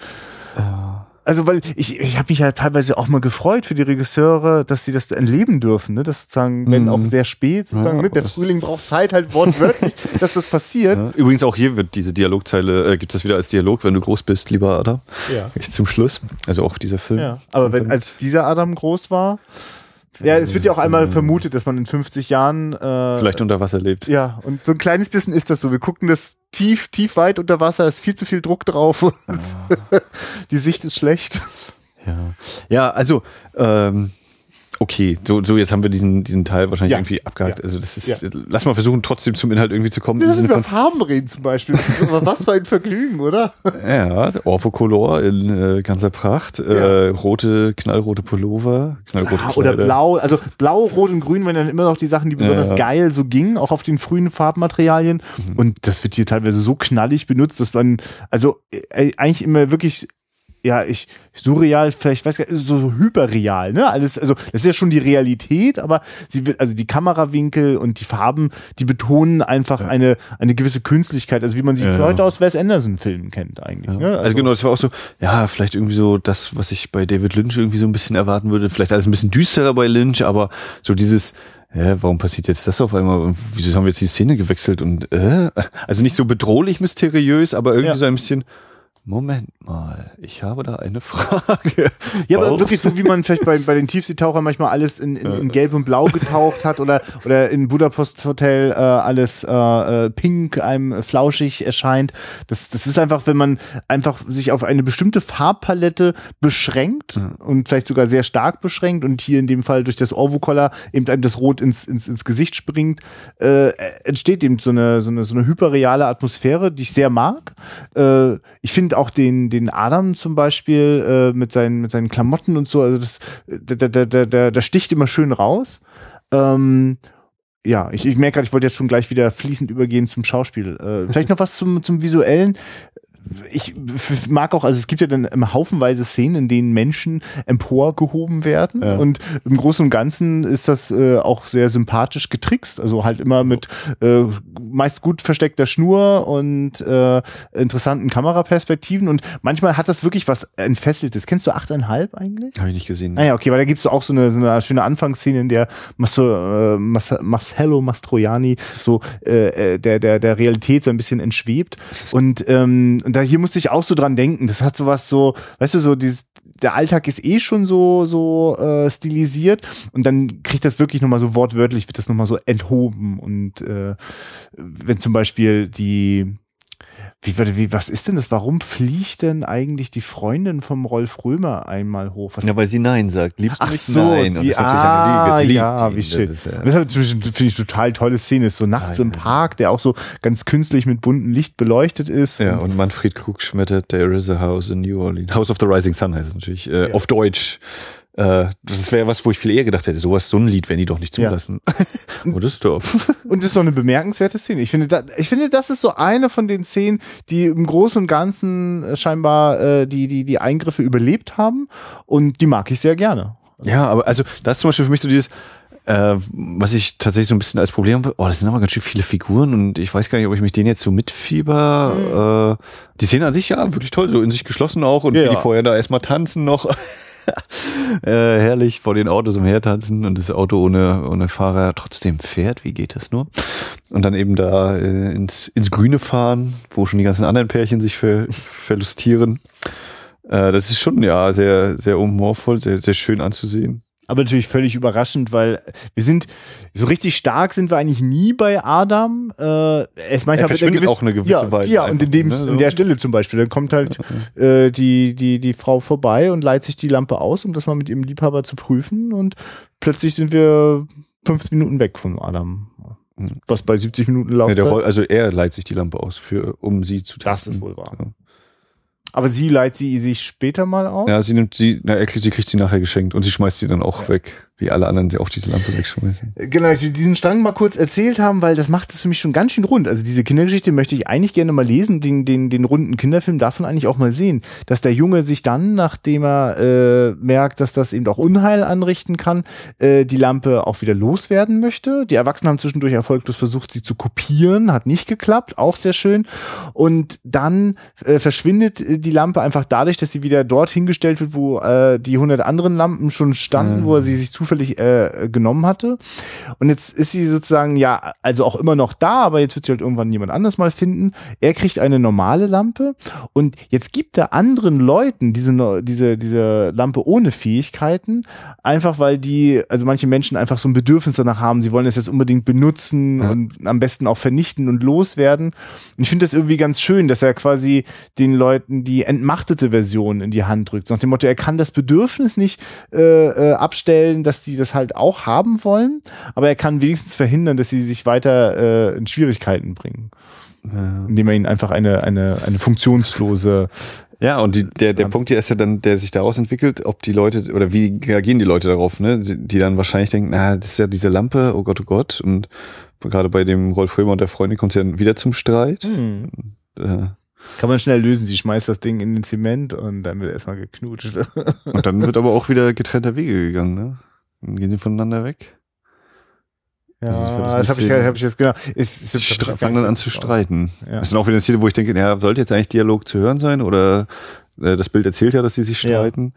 also, weil ich, ich habe mich ja teilweise auch mal gefreut für die Regisseure, dass sie das erleben dürfen, ne? Das sozusagen, wenn Mhm. auch sehr spät, sozusagen, Ja, ne? Der Frühling braucht Zeit halt wortwörtlich, dass das passiert. Ja. Übrigens auch hier wird diese Dialogzeile, äh, gibt es wieder als Dialog, wenn du groß bist, lieber Adam. Ja. Echt zum Schluss. Also auch dieser Film. Ja. Aber wenn, als dieser Adam groß war, ja, es wird ja auch einmal vermutet, dass man in 50 Jahren äh, Vielleicht unter Wasser lebt. Ja, und so ein kleines bisschen ist das so. Wir gucken das tief, tief weit unter Wasser, ist viel zu viel Druck drauf und die Sicht ist schlecht. Ja, ja also, ähm, okay, so, so jetzt haben wir diesen, diesen Teil wahrscheinlich Ja. irgendwie abgehakt. Ja. Also das ist, Ja. lass mal versuchen, trotzdem zum Inhalt irgendwie zu kommen. Uns Sinne über Farben reden zum Beispiel. Das ist aber was für ein Vergnügen, oder? ja, Orphocolor in äh, ganzer Pracht, äh, rote, knallrote Pullover, knallrote Ah, oder blau, also blau, rot und grün waren dann immer noch die Sachen, die besonders geil so gingen, auch auf den frühen Farbmaterialien. Mhm. Und das wird hier teilweise so knallig benutzt, dass man, also äh, eigentlich immer wirklich, ja, ich, surreal, vielleicht weiß ich gar nicht, so, so hyperreal, ne? Alles, also das ist ja schon die Realität, aber sie wird, also die Kamerawinkel und die Farben, die betonen einfach eine, eine gewisse Künstlichkeit, also wie man sie Ja. heute aus Wes Anderson-Filmen kennt eigentlich. Ne? Also, genau, das war auch so, ja, vielleicht irgendwie so das, was ich bei David Lynch irgendwie so ein bisschen erwarten würde. Vielleicht alles ein bisschen düsterer bei Lynch, aber so dieses, ja, warum passiert jetzt das auf einmal? Wieso haben wir jetzt die Szene gewechselt? Und äh? also nicht so bedrohlich mysteriös, aber irgendwie Ja. so ein bisschen. Moment mal, ich habe da eine Frage. Ja, aber wirklich so, wie man vielleicht bei, bei den Tiefseetauchern manchmal alles in, in, in Gelb und Blau getaucht hat oder, oder in Budapest Hotel äh, alles äh, äh, pink, einem flauschig erscheint. Das, das ist einfach, wenn man einfach sich auf eine bestimmte Farbpalette beschränkt und vielleicht sogar sehr stark beschränkt und hier in dem Fall durch das Orvo-Collar eben einem das Rot ins, ins, ins Gesicht springt, äh, entsteht eben so eine, so eine, so eine hyperreale Atmosphäre, die ich sehr mag. Äh, ich finde auch den, den Adam zum Beispiel äh, mit, seinen, mit seinen Klamotten und so, also das, der, der, der, der, der sticht immer schön raus. Ähm, ja, ich, ich merke gerade, ich wollte jetzt schon gleich wieder fließend übergehen zum Schauspiel. Äh, vielleicht noch was zum, zum Visuellen. Ich mag auch, also es gibt ja dann haufenweise Szenen, in denen Menschen emporgehoben werden. Ja. Und im Großen und Ganzen ist das äh, auch sehr sympathisch getrickst. Also halt immer mit äh, meist gut versteckter Schnur und äh, interessanten Kameraperspektiven. Und manchmal hat das wirklich was Entfesseltes. Kennst du 8,5 eigentlich? Habe ich nicht gesehen. Ah ja, okay, weil da gibt's so auch so eine, so eine schöne Anfangsszene, in der Marcelo, äh, Marce- Marcello Mastroianni so äh, äh, der, der, der Realität so ein bisschen entschwebt. Und, ähm, und da hier musste ich auch so dran denken. Das hat sowas so, weißt du, so dieses der Alltag ist eh schon so so äh, stilisiert und dann kriegt das wirklich nochmal so wortwörtlich, wird das nochmal so enthoben und äh, wenn zum Beispiel die wie, wie, was ist denn das? Warum fliegt denn eigentlich die Freundin vom Rolf Römer einmal hoch? Was Ja, weil sie Nein sagt. Liebst du Ach mich? so, Nein. sie, das ist natürlich ah. Sie ja, wie schön. Das ist, ja- Und das finde ich total tolle Szene. Ist so nachts Ah, im. Park, der auch so ganz künstlich mit buntem Licht beleuchtet ist. Ja, Und- und Manfred Krug schmettert There is a House in New Orleans. House of the Rising Sun heißt es natürlich. Äh, Ja. Auf Deutsch. Äh, das wäre was, wo ich viel eher gedacht hätte. Sowas, so ein Lied werden die doch nicht Ja. zulassen. oh, das ist doch. Und das ist noch eine bemerkenswerte Szene. Ich finde, da, ich finde, das ist so eine von den Szenen, die im Großen und Ganzen äh, scheinbar äh, die, die, die Eingriffe überlebt haben. Und die mag ich sehr gerne. Ja, aber also das ist zum Beispiel für mich so dieses, äh, was ich tatsächlich so ein bisschen als Problem habe, oh, das sind aber ganz schön viele Figuren und ich weiß gar nicht, ob ich mich denen jetzt so mitfieber. Äh, die Szene an sich ja wirklich toll, so in sich geschlossen auch und Ja, wie die ja. vorher da erstmal tanzen noch. äh, herrlich vor den Autos umhertanzen und das Auto ohne, ohne Fahrer trotzdem fährt. Wie geht das nur? Und dann eben da äh, ins, ins Grüne fahren, wo schon die ganzen anderen Pärchen sich ver, verlustieren. Äh, das ist schon ja sehr, sehr humorvoll, sehr, sehr schön anzusehen. Aber natürlich völlig überraschend, weil wir sind, so richtig stark sind wir eigentlich nie bei Adam. Äh, ist manchmal Er verschwindet gewiss- auch eine gewisse ja, Weile Ja, und in, dem, ne, so. in der Stelle zum Beispiel, dann kommt halt äh, die, die, die Frau vorbei und leiht sich die Lampe aus, um das mal mit ihrem Liebhaber zu prüfen und plötzlich sind wir 15 Minuten weg von Adam. Was bei 70 Minuten Ja, der Roll, also er leiht sich die Lampe aus, für, um sie zu testen. das ist wohl wahr. Ja. Aber sie leiht sie sich später mal aus? Ja, sie nimmt sie, na, er sie kriegt sie nachher geschenkt und sie schmeißt sie dann auch weg, wie alle anderen, die auch diese Lampe wegschmeißen. Genau, dass Sie diesen Strang mal kurz erzählt haben, weil das macht es für mich schon ganz schön rund. Also diese Kindergeschichte möchte ich eigentlich gerne mal lesen, den, den, den runden Kinderfilm davon eigentlich auch mal sehen. Dass der Junge sich dann, nachdem er äh, merkt, dass das eben auch Unheil anrichten kann, äh, die Lampe auch wieder loswerden möchte. Die Erwachsenen haben zwischendurch erfolglos versucht, sie zu kopieren, hat nicht geklappt, auch sehr schön. Und dann äh, verschwindet äh, die Lampe einfach dadurch, dass sie wieder dort hingestellt wird, wo äh, die 100 anderen Lampen schon standen, wo er sie sich zufällig äh, genommen hatte. Und jetzt ist sie sozusagen, ja, also auch immer noch da, aber jetzt wird sie halt irgendwann jemand anders mal finden. Er kriegt eine normale Lampe und jetzt gibt er anderen Leuten diese, diese, diese Lampe ohne Fähigkeiten, einfach weil die, also manche Menschen einfach so ein Bedürfnis danach haben, sie wollen es jetzt unbedingt benutzen Ja. und am besten auch vernichten und loswerden. Und ich finde das irgendwie ganz schön, dass er quasi den Leuten die entmachtete Version in die Hand drückt. Nach dem Motto, er kann das Bedürfnis nicht äh, äh, abstellen, dass die das halt auch haben wollen, aber er kann wenigstens verhindern, dass sie sich weiter äh, in Schwierigkeiten bringen, Ja. indem er ihnen einfach eine, eine, eine funktionslose Ja, und die, der, der. Punkt hier ist ja dann, der sich daraus entwickelt, ob die Leute, oder wie reagieren die Leute darauf, ne? Die dann wahrscheinlich denken, na, das ist ja diese Lampe, oh Gott, oh Gott. Und gerade bei dem Rolf Römer und der Freundin kommt es ja wieder zum Streit. Äh, kann man schnell lösen. Sie schmeißt das Ding in den Zement und dann wird erstmal geknutscht. Und dann wird aber auch wieder getrennter Wege gegangen, ne? Dann gehen sie voneinander weg. Also Ja, das das habe ich, hab ich jetzt genau. Ist, ist, fangen dann an zu streiten. Ja. Das sind auch wieder Szene, wo ich denke, ja, sollte jetzt eigentlich Dialog zu hören sein oder das Bild erzählt ja, dass sie sich Ja. streiten.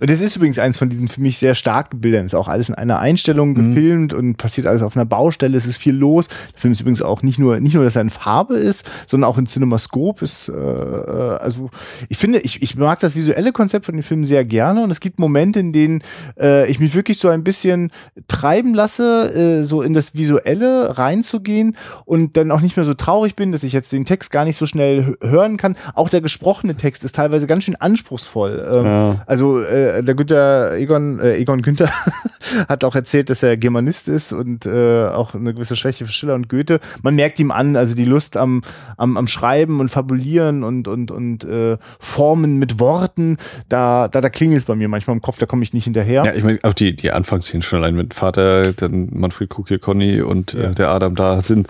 Und das ist übrigens eins von diesen für mich sehr starken Bildern. Ist auch alles in einer Einstellung Mhm. gefilmt und passiert alles auf einer Baustelle. Es ist viel los. Der Film ist übrigens auch nicht nur, nicht nur, dass er in Farbe ist, sondern auch in Cinemascope ist, äh, äh, also ich finde, ich, ich mag das visuelle Konzept von dem Film sehr gerne und es gibt Momente, in denen äh, ich mich wirklich so ein bisschen treiben lasse, äh, so in das Visuelle reinzugehen und dann auch nicht mehr so traurig bin, dass ich jetzt den Text gar nicht so schnell hö- hören kann. Auch der gesprochene Text ist teilweise ganz schön anspruchsvoll. Ähm, Ja. also äh, der Günther Egon, äh, Egon Günther hat auch erzählt, dass er Germanist ist und äh, auch eine gewisse Schwäche für Schiller und Goethe. Man merkt ihm an, also die Lust am, am, am Schreiben und Fabulieren und, und, und äh, Formen mit Worten, da, da, da klingelt es bei mir manchmal im Kopf, da komme ich nicht hinterher. Ja, ich meine, auch die, die Anfangsszenen schon allein mit Vater, dann Manfred Kukiel, Conny und Ja. äh, der Adam da sind.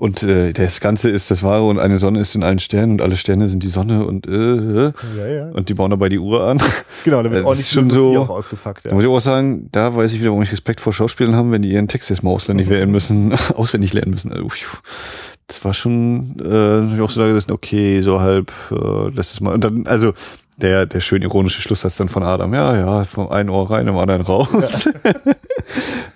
Und äh, das Ganze ist das Wahre und eine Sonne ist in allen Sternen und alle Sterne sind die Sonne und äh, äh, ja, ja. und die bauen dabei die Uhr an. Genau, da wird ordentlich schon so- auch ausgepackt. Da Ja. muss ich auch sagen, da weiß ich wieder, warum ich Respekt vor Schauspielern haben, wenn die ihren Text jetzt mal auswendig lernen müssen, auswendig lernen müssen. Also, das war schon äh, hab ich auch so da gesessen, okay, so halb, äh, lass es mal. Und dann, also der, der schön ironische Schlusssatz dann von Adam, ja, ja, vom einen Ohr rein, im anderen raus.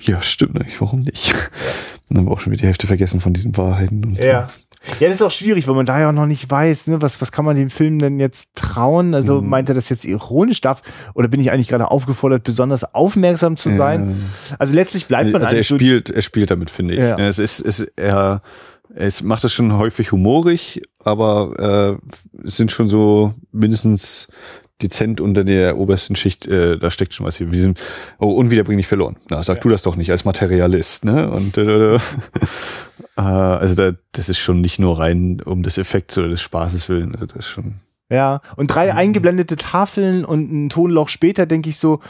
Ja, stimmt eigentlich, warum nicht? Und dann haben wir auch schon wieder die Hälfte vergessen von diesen Wahrheiten. Und, Ja. Ja, das ist auch schwierig, weil man da ja auch noch nicht weiß, ne, was, was kann man dem Film denn jetzt trauen? Also Mhm. meint er das jetzt ironisch darf oder bin ich eigentlich gerade aufgefordert, besonders aufmerksam zu sein? Also letztlich bleibt man also er eigentlich so spielt, er spielt damit, finde ich. Ja. Es ist, es, er, es macht das schon häufig humorig, aber äh, es sind schon so mindestens dezent unter der obersten Schicht, äh, da steckt schon was hier. Wir sind oh, unwiederbringlich verloren. Na, sag du das doch nicht als Materialist, ne? Und äh, äh, also da, das ist schon nicht nur rein um des Effekts oder des Spaßes willen. Also das ist schon. Ja, und drei Mhm. eingeblendete Tafeln und ein Tonloch später denke ich so,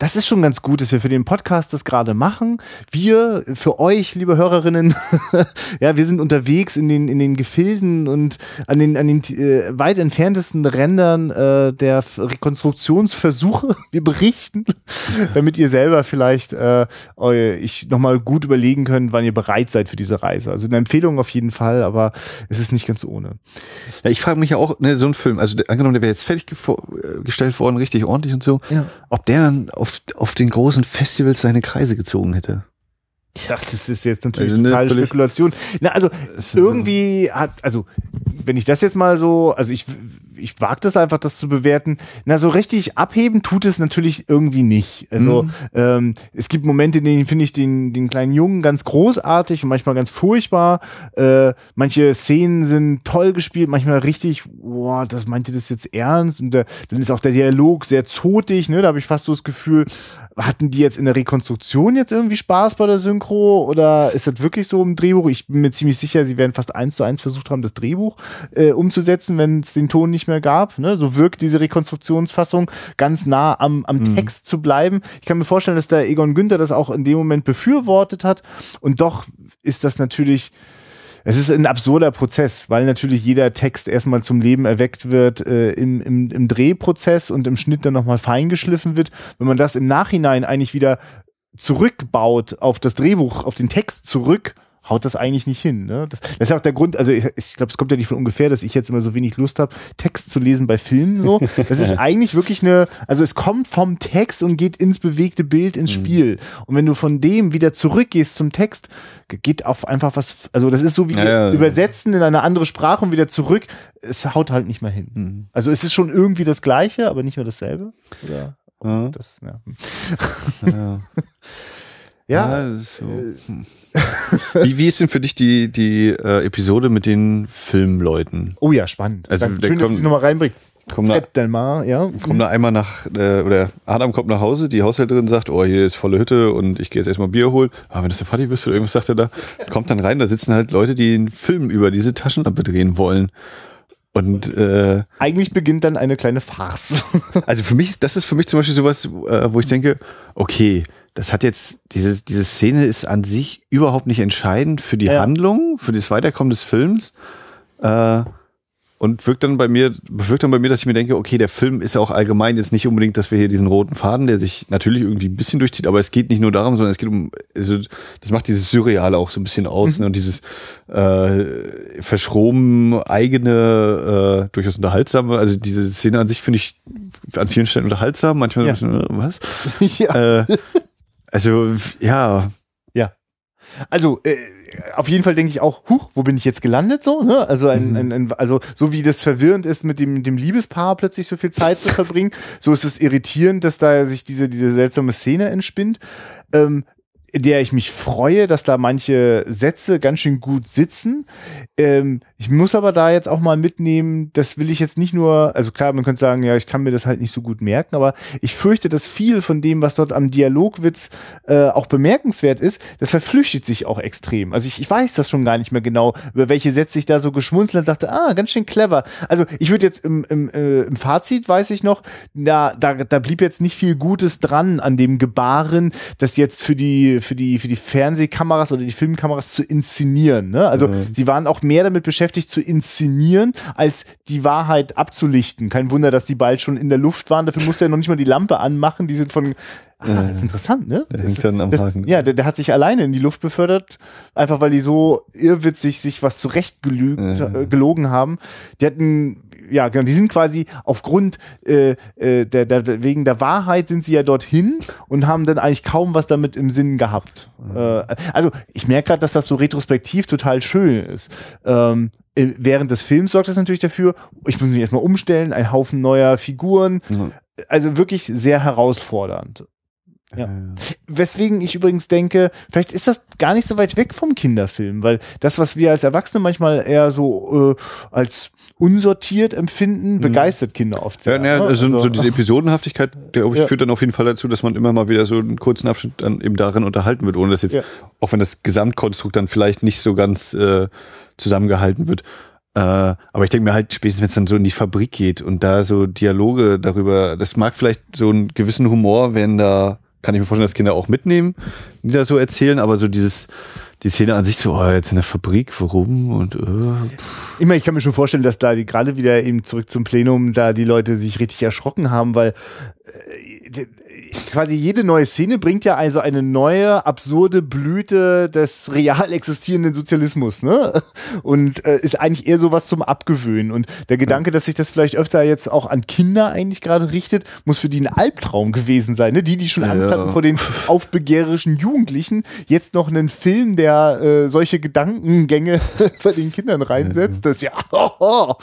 das ist schon ganz gut, dass wir für den Podcast das gerade machen. Wir, für euch, liebe Hörerinnen, ja, wir sind unterwegs in den, in den Gefilden und an den, an den äh, weit entferntesten Rändern äh, der Rekonstruktionsversuche. Wir berichten, damit ihr selber vielleicht äh, eu- ich nochmal gut überlegen könnt, wann ihr bereit seid für diese Reise. Also eine Empfehlung auf jeden Fall, aber es ist nicht ganz ohne. Ja, ich frage mich ja auch, ne, so ein Film, also der, angenommen, der wäre jetzt fertig äh, gestellt worden, richtig ordentlich und so, Ja. ob der dann auf, auf den großen Festivals seine Kreise gezogen hätte. Ja, das ist jetzt natürlich Also, ne, totale Spekulation. Na, also irgendwie hat, also wenn ich das jetzt mal so, also ich, ich wage das einfach, das zu bewerten. Na, so richtig abheben tut es natürlich irgendwie nicht. Also Mhm. ähm, es gibt Momente, in denen finde ich den, den kleinen Jungen ganz großartig und manchmal ganz furchtbar. Äh, manche Szenen sind toll gespielt, manchmal richtig, boah, das meinte das jetzt ernst. Und der, dann ist auch der Dialog sehr zotig, ne? Da habe ich fast so das Gefühl, hatten die jetzt in der Rekonstruktion jetzt irgendwie Spaß bei der Synchro oder ist das wirklich so im Drehbuch? Ich bin mir ziemlich sicher, sie werden fast eins zu eins versucht haben, das Drehbuch äh, umzusetzen, wenn es den Ton nicht mehr gab. Ne? So wirkt diese Rekonstruktionsfassung ganz nah am, am Text zu bleiben. Ich kann mir vorstellen, dass der Egon Günther das auch in dem Moment befürwortet hat und doch ist das natürlich es ist ein absurder Prozess, weil natürlich jeder Text erstmal zum Leben erweckt wird äh, im, im, im Drehprozess und im Schnitt dann nochmal feingeschliffen wird. Wenn man das im Nachhinein eigentlich wieder zurückbaut auf das Drehbuch, auf den Text zurück, haut das eigentlich nicht hin. Ne? Das, das ist ja auch der Grund, also ich, ich glaube, es kommt ja nicht von ungefähr, dass ich jetzt immer so wenig Lust habe, Text zu lesen bei Filmen so. Das ist eigentlich wirklich eine, also es kommt vom Text und geht ins bewegte Bild, ins Spiel. Und wenn du von dem wieder zurückgehst zum Text, geht auf einfach was, also das ist so wie Ja, ja, ja. übersetzen in eine andere Sprache und wieder zurück, es haut halt nicht mehr hin. Mhm. Also es ist schon irgendwie das Gleiche, aber nicht mehr dasselbe. Oder Ja. das, ja. Ja. Ja, ist so. Hm. wie, wie ist denn für dich die, die äh, Episode mit den Filmleuten? Oh ja, spannend. Also, der Schön, dass kommt- du die nochmal reinbringst. Kommen da, Delmar, ja. kommen da einmal nach, äh, oder Adam kommt nach Hause, die Haushälterin sagt, oh, hier ist volle Hütte und ich gehe jetzt erstmal Bier holen. Aber wenn das der Vati wirst oder irgendwas sagt er da, kommt dann rein, da sitzen halt Leute, die einen Film über diese Taschenlampe drehen wollen. Und äh, Eigentlich beginnt dann eine kleine Farce. also für mich das ist für mich zum Beispiel sowas, äh, wo ich denke, okay, das hat jetzt, diese, diese Szene ist an sich überhaupt nicht entscheidend für die Ja. Handlung, für das Weiterkommen des Films. Äh, und wirkt dann bei mir, bewirkt dann bei mir, dass ich mir denke, okay, der Film ist ja auch allgemein jetzt nicht unbedingt, dass wir hier diesen roten Faden, der sich natürlich irgendwie ein bisschen durchzieht, aber es geht nicht nur darum, sondern es geht um, also das macht dieses Surreale auch so ein bisschen aus ne? und dieses äh, verschroben eigene, äh, durchaus unterhaltsame, also diese Szene an sich finde ich an vielen Stellen unterhaltsam, manchmal Ja. so ein bisschen, äh, was? ja. Äh, also ja, ja. Also, äh, auf jeden Fall denke ich auch, huch, wo bin ich jetzt gelandet so? Ne? Also, ein, ein, ein, also so wie das verwirrend ist, mit dem, dem Liebespaar plötzlich so viel Zeit zu verbringen, so ist es irritierend, dass da sich diese, diese seltsame Szene entspinnt. Ähm, der ich mich freue, dass da manche Sätze ganz schön gut sitzen. Ähm, ich muss aber da jetzt auch mal mitnehmen, das will ich jetzt nicht nur, also klar, man könnte sagen, ja, ich kann mir das halt nicht so gut merken, aber ich fürchte, dass viel von dem, was dort am Dialogwitz äh, auch bemerkenswert ist, das verflüchtigt sich auch extrem. Also ich, ich weiß das schon gar nicht mehr genau, über welche Sätze ich da so geschmunzelt und dachte, ah, ganz schön clever. Also ich würde jetzt im, im, äh, im Fazit, weiß ich noch, da, da, da blieb jetzt nicht viel Gutes dran an dem Gebaren, das jetzt für die, für die, für die Fernsehkameras oder die Filmkameras zu inszenieren. Ne? Also sie waren auch mehr damit beschäftigt zu inszenieren, als die Wahrheit abzulichten. Kein Wunder, dass die bald schon in der Luft waren. Dafür musste er noch nicht mal die Lampe anmachen. Die sind von Ah, das ist interessant, ne? Der Das- dann am das, Haken. Ja, der, der hat sich alleine in die Luft befördert, einfach weil die so irrwitzig sich was zurechtgelügt, Mhm. äh, gelogen haben. Die hatten, ja, genau, die sind quasi aufgrund äh, äh, der, der, wegen der Wahrheit sind sie ja dorthin und haben dann eigentlich kaum was damit im Sinn gehabt. Mhm. Äh, also ich merke gerade, dass das so retrospektiv total schön ist. Ähm, äh, während des Films sorgt das natürlich dafür, ich muss mich erstmal umstellen, ein Haufen neuer Figuren. Mhm. Also wirklich sehr herausfordernd. Ja. Weswegen ich übrigens denke, vielleicht ist das gar nicht so weit weg vom Kinderfilm, weil das, was wir als Erwachsene manchmal eher so äh, als unsortiert empfinden, begeistert Kinder oft. Mhm. Ja, ne, ne? also, so diese Episodenhaftigkeit, glaube ich, Ja. führt dann auf jeden Fall dazu, dass man immer mal wieder so einen kurzen Abschnitt dann eben darin unterhalten wird, ohne dass jetzt, Ja. auch wenn das Gesamtkonstrukt dann vielleicht nicht so ganz äh, zusammengehalten wird. Äh, aber ich denke mir halt, spätestens wenn es dann so in die Fabrik geht und da so Dialoge darüber, das mag vielleicht so einen gewissen Humor, wenn da, kann ich mir vorstellen, dass Kinder auch mitnehmen, die da so erzählen, aber so dieses, die Szene an sich so, oh, jetzt in der Fabrik, warum? Und äh, Ich meine, ich kann mir schon vorstellen, dass da die gerade wieder eben zurück zum Plenum, da die Leute sich richtig erschrocken haben, weil äh, quasi jede neue Szene bringt ja also eine neue, absurde Blüte des real existierenden Sozialismus, ne? Und äh, ist eigentlich eher sowas zum Abgewöhnen. Und der Gedanke, dass sich das vielleicht öfter jetzt auch an Kinder eigentlich gerade richtet, muss für die ein Albtraum gewesen sein, ne? Die, die schon Angst Ja. hatten vor den aufbegehrischen Jugendlichen, jetzt noch einen Film, der äh, solche Gedankengänge bei den Kindern reinsetzt, das ja. Oh, oh.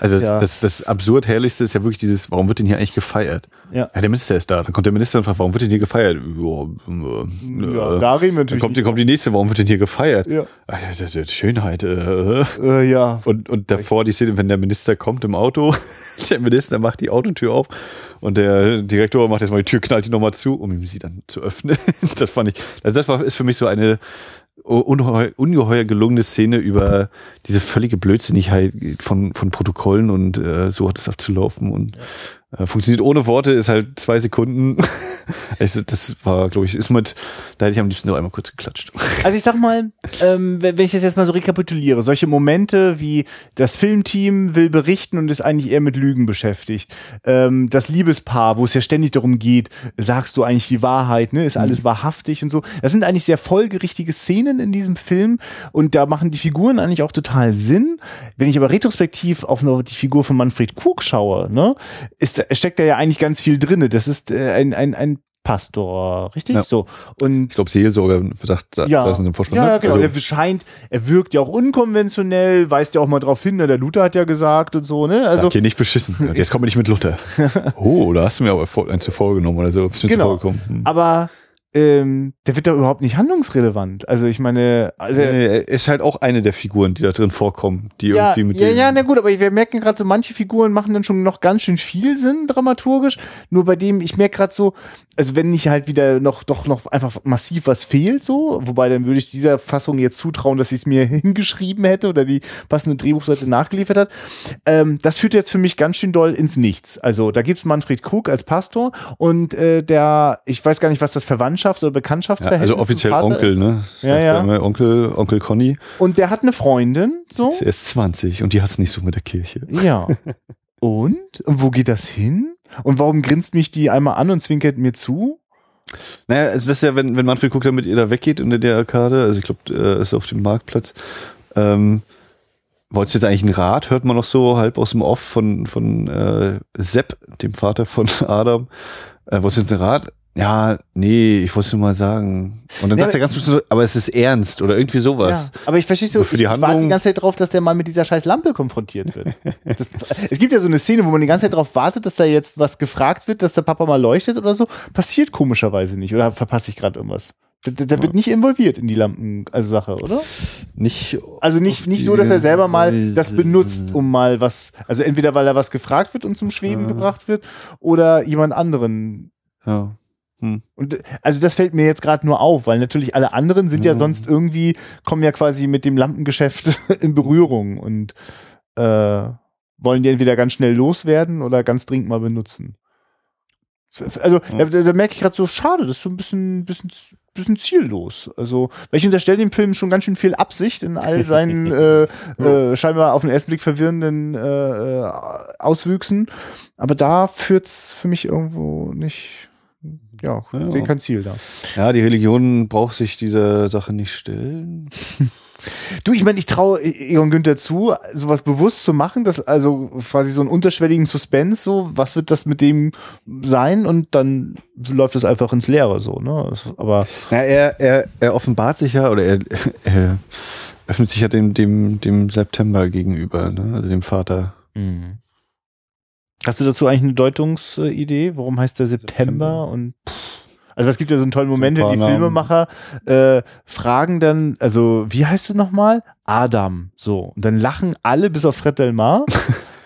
Also das, Ja. das, das absurd herrlichste ist ja wirklich dieses, warum wird denn hier eigentlich gefeiert? Ja. der Minister ist da. Dann kommt der Minister und fragt, warum wird denn hier gefeiert? Ja, äh, Ja, da reden wir dann natürlich. kommt, die- kommt die nächste, warum wird denn hier gefeiert? Ja. Ah, Schönheit. Äh. äh, ja. Und, und davor die Szene, wenn der Minister kommt im Auto, der Minister macht die Autotür auf und der Direktor macht jetzt mal die Tür, knallt die nochmal zu, um ihm sie dann zu öffnen. Das fand ich, also das war, ist für mich so eine ungeheuer, ungeheuer gelungene Szene über diese völlige Blödsinnigkeit von, von Protokollen und äh, so hat es abzulaufen und äh, funktioniert ohne Worte, ist halt zwei Sekunden. also das war, glaube ich, ist mit, da hätte ich am liebsten nur einmal kurz geklatscht. Also ich sag mal, ähm, wenn ich das jetzt mal so rekapituliere, solche Momente wie das Filmteam will berichten und ist eigentlich eher mit Lügen beschäftigt. Ähm, das Liebespaar, wo es ja ständig darum geht, sagst du eigentlich die Wahrheit, ne? Ist alles wahrhaftig und so. Das sind eigentlich sehr folgerichtige Szenen in diesem Film und da machen die Figuren eigentlich auch total Sinn. Wenn ich aber retrospektiv auf die Figur von Manfred Krug schaue, ne, ist, steckt da ja eigentlich ganz viel drinne. Das ist äh, ein, ein, ein Pastor, richtig? Ja. So. Und Ich glaube, Seelsorger sagt, sagt ja, das in dem Vorspann. ja, ne? ja, genau. Also- er scheint, er wirkt ja auch unkonventionell, weist ja auch mal drauf hin, ne, der Luther hat ja gesagt und so, ne? Also, okay, nicht beschissen. Jetzt kommen wir nicht mit Luther. Oh, da hast du mir aber einen zuvor genommen oder so. Bist Genau. gekommen? Hm. aber ähm, der wird doch überhaupt nicht handlungsrelevant. Also ich meine, also, Nee, er ist halt auch eine der Figuren, die da drin vorkommen, die ja, irgendwie mit ja, ja, na gut, aber wir merken gerade so, manche Figuren machen dann schon noch ganz schön viel Sinn dramaturgisch. Nur bei dem, ich merke gerade so, also wenn nicht halt wieder noch doch noch einfach massiv was fehlt, so, wobei dann würde ich dieser Fassung jetzt zutrauen, dass sie es mir hingeschrieben hätte oder die passende Drehbuchseite nachgeliefert hat. Ähm, das führt jetzt für mich ganz schön doll ins Nichts. Also da gibt's Manfred Krug als Pastor und äh, der, ich weiß gar nicht, was das Verwandtschafts- oder ja, Bekanntschaftsverhältnis also offiziell Vater Onkel, ist. ne? Ja, Sagt ja. immer, Onkel, Onkel Conny Und der hat eine Freundin, so. ist erst 20 und die hat's nicht so mit der Kirche. Ja. Und? Und wo geht das hin? Und warum grinst mich die einmal an und zwinkert mir zu? Naja, also das ist ja, wenn, wenn Manfred Kuckler mit ihr da weggeht in der Arkade, also ich glaube, ist auf dem Marktplatz, ähm, wolltest du jetzt eigentlich einen Rat, hört man noch so halb aus dem Off von, von äh, Sepp, dem Vater von Adam, äh, wolltest du jetzt einen Rat? Ja, nee, ich wollte nur mal sagen. Und dann Ja, sagt er ganz so, aber es ist ernst oder irgendwie sowas. Ja, aber ich verstehe so, Für die ich warte Handlung- die ganze Zeit drauf, dass der mal mit dieser scheiß Lampe konfrontiert wird. Das, es gibt ja so eine Szene, wo man die ganze Zeit drauf wartet, dass da jetzt was gefragt wird, dass der Papa mal leuchtet oder so. Passiert komischerweise nicht. Oder verpasse ich gerade irgendwas? Der, der der wird nicht involviert in die Lampen, also Sache, oder? Nicht, Also nicht, nicht so, dass er selber mal das benutzt, um mal was, also entweder weil er was gefragt wird und zum Schweben Ja. gebracht wird, oder jemand anderen ja. Hm. Und also das fällt mir jetzt gerade nur auf, weil natürlich alle anderen sind ja Ja. sonst irgendwie, kommen ja quasi mit dem Lampengeschäft in Berührung und äh, wollen die entweder ganz schnell loswerden oder ganz dringend mal benutzen. Also Ja. da, da merke ich gerade so, schade, das ist so ein bisschen, bisschen, bisschen ziellos. Also, weil ich unterstelle dem Film schon ganz schön viel Absicht in all seinen äh, äh, scheinbar auf den ersten Blick verwirrenden äh, äh, Auswüchsen. Aber da führt's für mich irgendwo nicht, ja, Ja. ich sehe kein Ziel da. Ja, die Religion braucht sich dieser Sache nicht stellen. Du, ich meine, ich traue Egon Günther zu, sowas bewusst zu machen, dass also quasi so einen unterschwelligen Suspense, so, was wird das mit dem sein? Und dann läuft es einfach ins Leere, so, ne? Aber Ja, er, er, er offenbart sich ja, oder er, er öffnet sich ja dem, dem, dem September gegenüber, ne? also dem Vater. Hast du dazu eigentlich eine Deutungsidee? Warum heißt der September? Und also es gibt ja so einen tollen Moment, wenn die Filmemacher äh, fragen dann, also wie heißt du nochmal? Adam. So. Und dann lachen alle bis auf Fred Delmar.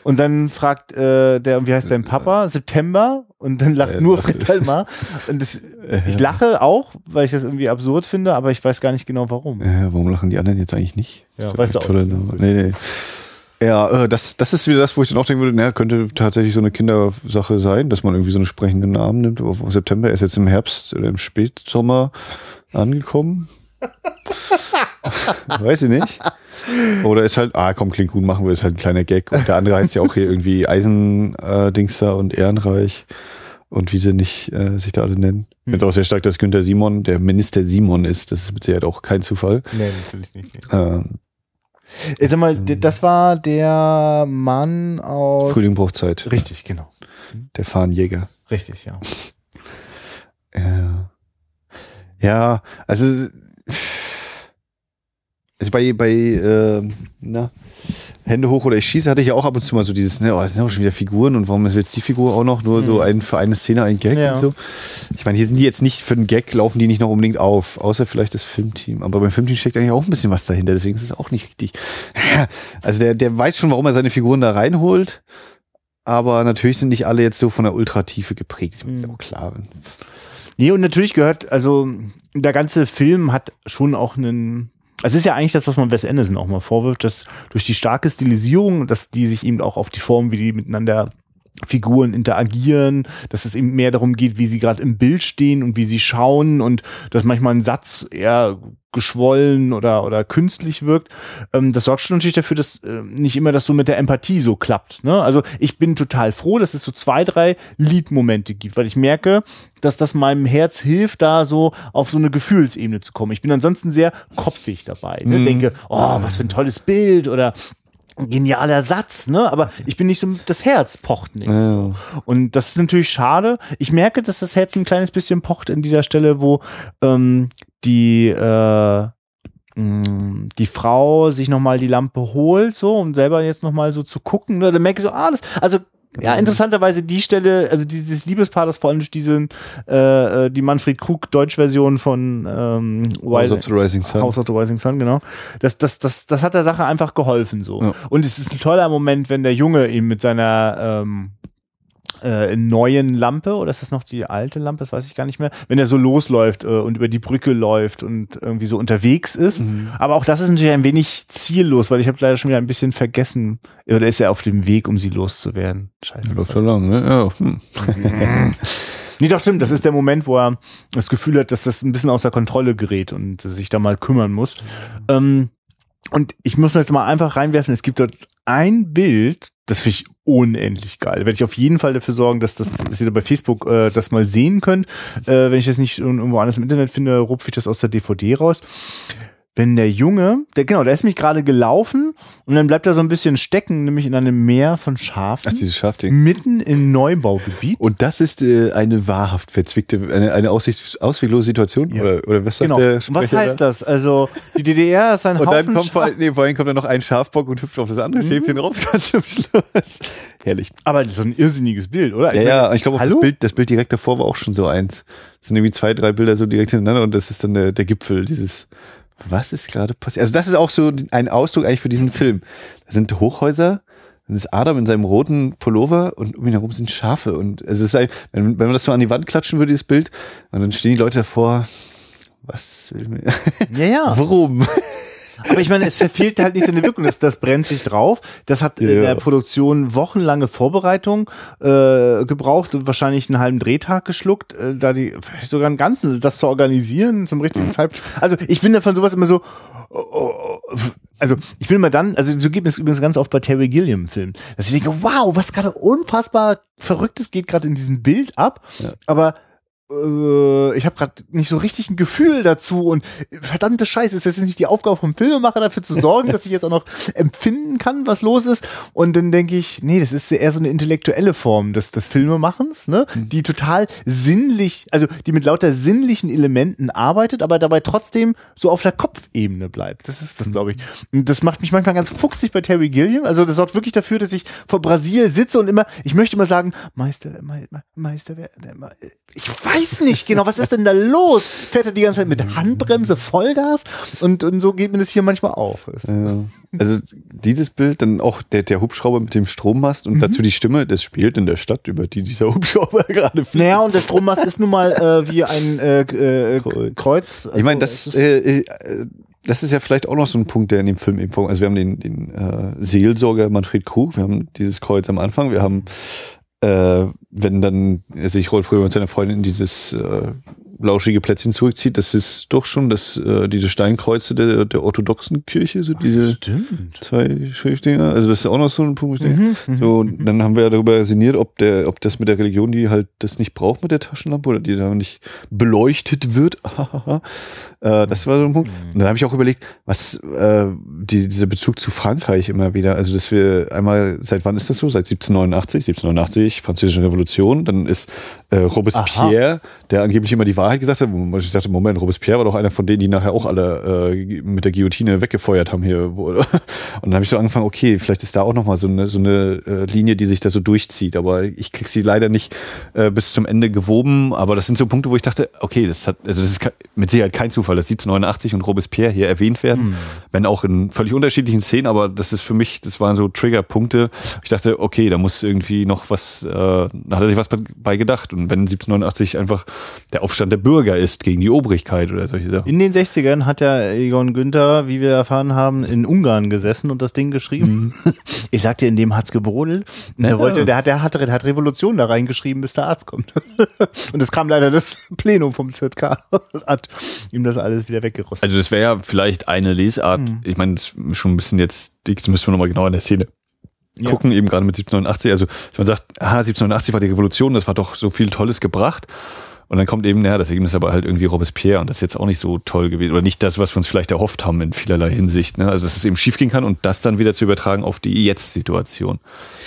Und dann fragt äh, der, und wie heißt dein Papa? September. Und dann lacht Äh, nur. Fred Delmar. Und das, ich lache auch, weil ich das irgendwie absurd finde, aber ich weiß gar nicht genau warum. Äh, warum lachen die anderen jetzt eigentlich nicht? Ja, weißt du auch tolle. Nee, nee. Ja, äh, das, das ist wieder das, wo ich dann auch denken würde, naja, könnte tatsächlich so eine Kindersache sein, dass man irgendwie so einen sprechenden Namen nimmt. Auf September er ist jetzt im Herbst oder im Spätsommer angekommen. Weiß ich nicht. Oder ist halt, ah komm, klingt gut, machen wir, ist halt ein kleiner Gag. Und der andere heißt ja auch hier irgendwie Eisendingster und Ehrenreich und wie sie nicht äh, sich da alle nennen. Ich finde es auch sehr stark, dass Günther Simon der Minister Simon ist. Das ist mit Sicherheit auch kein Zufall. Nee, natürlich nicht. Ähm, Äh, Sag mal, d- das war der Mann aus. Frühling braucht Zeit. Richtig, genau. Der Fahnenjäger. Richtig, ja. Ja. Ja, also also bei, bei äh, na, Hände hoch oder ich schieße, hatte ich ja auch ab und zu mal so dieses, ne, oh, das sind auch schon wieder Figuren und warum ist jetzt die Figur auch noch nur so ein, für eine Szene ein Gag Ja. und so. Ich meine, hier sind die jetzt nicht für einen Gag, laufen die nicht noch unbedingt auf, außer vielleicht das Filmteam. Aber beim Filmteam steckt eigentlich auch ein bisschen was dahinter, deswegen ist es auch nicht richtig. Also der, der weiß schon, warum er seine Figuren da reinholt, aber natürlich sind nicht alle jetzt so von der Ultratiefe geprägt. Ich meine, ist ja auch klar. Nee, und natürlich gehört, also der ganze Film hat schon auch einen. Es ist ja eigentlich das, was man Wes Anderson auch mal vorwirft, dass durch die starke Stilisierung, dass die sich eben auch auf die Form, wie die miteinander Figuren interagieren, dass es eben mehr darum geht, wie sie gerade im Bild stehen und wie sie schauen und dass manchmal ein Satz eher geschwollen oder, oder künstlich wirkt. Ähm, das sorgt schon natürlich dafür, dass äh, nicht immer das so mit der Empathie so klappt. Ne? Also ich bin total froh, dass es so zwei, drei Liedmomente gibt, weil ich merke, dass das meinem Herz hilft, da so auf so eine Gefühlsebene zu kommen. Ich bin ansonsten sehr kopfig dabei. Ne? Mhm. Denke, oh, was für ein tolles Bild oder genialer Satz, ne? Aber ich bin nicht so, das Herz pocht nicht. Ja. Und das ist natürlich schade. Ich merke, dass das Herz ein kleines bisschen pocht in dieser Stelle, wo ähm, die äh, mh, die Frau sich nochmal die Lampe holt, so, um selber jetzt nochmal so zu gucken. Ne? Dann merke ich so, ah, das, also ja, interessanterweise die Stelle, also dieses Liebespaar, das vor allem durch diesen, äh, äh, die Manfred Krug Deutsch-Version von ähm, House of the Rising Sun. House of the Rising Sun, genau. Das, das, das, das hat der Sache einfach geholfen so. Ja. Und es ist ein toller Moment, wenn der Junge ihm mit seiner ähm, äh, neuen Lampe, oder ist das noch die alte Lampe, das weiß ich gar nicht mehr, wenn er so losläuft äh, und über die Brücke läuft und irgendwie so unterwegs ist. Mhm. Aber auch das ist natürlich ein wenig ziellos, weil ich habe leider schon wieder ein bisschen vergessen, oder ist er auf dem Weg, um sie loszuwerden? Scheiße. Läuft schon lang, ne? Ja. Hm. Nee, doch stimmt. Das ist der Moment, wo er das Gefühl hat, dass das ein bisschen außer Kontrolle gerät und sich da mal kümmern muss. Ähm, und ich muss jetzt mal einfach reinwerfen, es gibt dort ein Bild, das finde ich unendlich geil. Werde ich auf jeden Fall dafür sorgen, dass, das, dass ihr da bei Facebook äh, das mal sehen könnt. Äh, wenn ich das nicht irgendwo anders im Internet finde, rupfe ich das aus der DVD raus. Wenn der Junge, der genau, der ist mich gerade gelaufen und dann bleibt er so ein bisschen stecken, nämlich in einem Meer von Schafen, Ach, dieses Schafding. mitten im Neubaugebiet. Und das ist äh, eine wahrhaft verzwickte, eine, eine aussicht, ausweglose Situation? Ja. Oder, oder was sagt Genau. der Und was Sprecher heißt da? das? Also die DDR ist ein Und dann Haufen kommt vor, nee, vor allem kommt dann noch ein Schafbock und hüpft auf das andere Schäfchen drauf ganz zum Schluss. Herrlich. Aber das ist so ein irrsinniges Bild, oder? Ja, Ich ja, ich glaube auch das? Bild, das Bild direkt davor war auch schon so eins. Das sind irgendwie zwei, drei Bilder so direkt hintereinander und das ist dann der, der Gipfel, dieses, was ist gerade passiert? Also das ist auch so ein Ausdruck eigentlich für diesen Film. Da sind Hochhäuser, dann ist Adam in seinem roten Pullover und um ihn herum sind Schafe und es ist ein, wenn, wenn man das so an die Wand klatschen würde, dieses Bild, und dann stehen die Leute davor, was will mir, Ja, ja. warum? Aber ich meine, es verfehlt halt nicht seine Wirkung. Das, das brennt sich drauf. Das hat in Ja. der Produktion wochenlange Vorbereitung äh, gebraucht und wahrscheinlich einen halben Drehtag geschluckt, äh, da die vielleicht sogar einen ganzen, das zu organisieren zum richtigen Zeitpunkt. Also ich bin davon sowas immer so. oh, oh, oh. Also ich bin immer dann, also so geht es übrigens ganz oft bei Terry Gilliam Filmen, dass ich denke, wow, was gerade unfassbar Verrücktes geht gerade in diesem Bild ab, aber äh, ich habe gerade nicht so richtig ein Gefühl dazu und äh, verdammte Scheiße, ist das jetzt nicht die Aufgabe vom Filmemacher dafür zu sorgen, dass ich jetzt auch noch empfinden kann, was los ist? Und dann denke ich, nee, das ist eher so eine intellektuelle Form des, des Filmemachens, ne, die total sinnlich, also die mit lauter sinnlichen Elementen arbeitet, aber dabei trotzdem so auf der Kopfebene bleibt. Das ist das, glaube ich. Und das macht mich manchmal ganz fuchsig bei Terry Gilliam, also das sorgt wirklich dafür, dass ich vor Brasil sitze und immer, ich möchte immer sagen, Meister, Me Me- Meister, wer- der Me- ich weiß nicht genau, was ist denn da los? Fährt er die ganze Zeit mit Handbremse Vollgas? Und, und so geht mir das hier manchmal auf. Ja. Also dieses Bild, dann auch der, der Hubschrauber mit dem Strommast und dazu die Stimme, das spielt in der Stadt, über die dieser Hubschrauber gerade fliegt. Naja, und der Strommast ist nun mal äh, wie ein äh, äh, Kreuz. Kreuz. Ich meine, Also, das, äh, äh, das ist ja vielleicht auch noch so ein Punkt, der in dem Film eben vorkommt. Also wir haben den, den äh, Seelsorger Manfred Krug, wir haben dieses Kreuz am Anfang, wir haben, äh, wenn dann sich Rolf Römer mit seiner Freundin in dieses äh, lauschige Plätzchen zurückzieht, das ist doch schon das, äh, diese Steinkreuze der, der orthodoxen Kirche, so diese Stimmt. zwei Schriftdinger. Also das ist auch noch so ein Punkt, denke, Mhm, so, und dann haben wir ja darüber sinniert, ob der, ob das mit der Religion, die halt das nicht braucht mit der Taschenlampe oder die da nicht beleuchtet wird. äh, das war so ein Punkt. Und dann habe ich auch überlegt, was äh, die, dieser Bezug zu Frankreich immer wieder, also dass wir einmal, seit wann ist das so? Seit 1789, 1789, Französische Revolution, dann ist äh, Robespierre, der angeblich immer die Wahrheit gesagt hat. wo Ich dachte, Moment, Robespierre war doch einer von denen, die nachher auch alle äh, mit der Guillotine weggefeuert haben hier. Und dann habe ich so angefangen, okay, vielleicht ist da auch nochmal so eine, so eine äh, Linie, die sich da so durchzieht. Aber ich krieg sie leider nicht äh, bis zum Ende gewoben. Aber das sind so Punkte, wo ich dachte, okay, das hat, also das ist mit Sicherheit kein Zufall, dass 1789 und Robespierre hier erwähnt werden, hm. wenn auch in völlig unterschiedlichen Szenen. Aber das ist für mich, das waren so Triggerpunkte. Ich dachte, okay, da muss irgendwie noch was, äh, da hat er sich was bei gedacht. Und wenn 1789 einfach der Aufstand der Bürger ist gegen die Obrigkeit oder solche Sachen. In den 60ern hat ja Egon Günther, wie wir erfahren haben, in Ungarn gesessen und das Ding geschrieben. Mhm. Ich sagte, in dem hat's gebrodelt. Ja. Der wollte, der hat, der hat, der hat Revolution da reingeschrieben, bis der Arzt kommt. Und es kam leider das Plenum vom ZK, hat ihm das alles wieder weggerostet. Also das wäre ja vielleicht eine Lesart. Mhm. Ich meine, das ist schon ein bisschen jetzt, das müssen wir nochmal genau in der Szene ja. gucken, eben gerade mit 1789. Also man sagt, aha, 1789 war die Revolution, das war doch so viel Tolles gebracht. Und dann kommt eben, naja, das Ergebnis aber halt irgendwie Robespierre und das ist jetzt auch nicht so toll gewesen. Oder nicht das, was wir uns vielleicht erhofft haben in vielerlei Hinsicht. Ne? Also dass es eben schiefgehen kann und das dann wieder zu übertragen auf die Jetzt-Situation.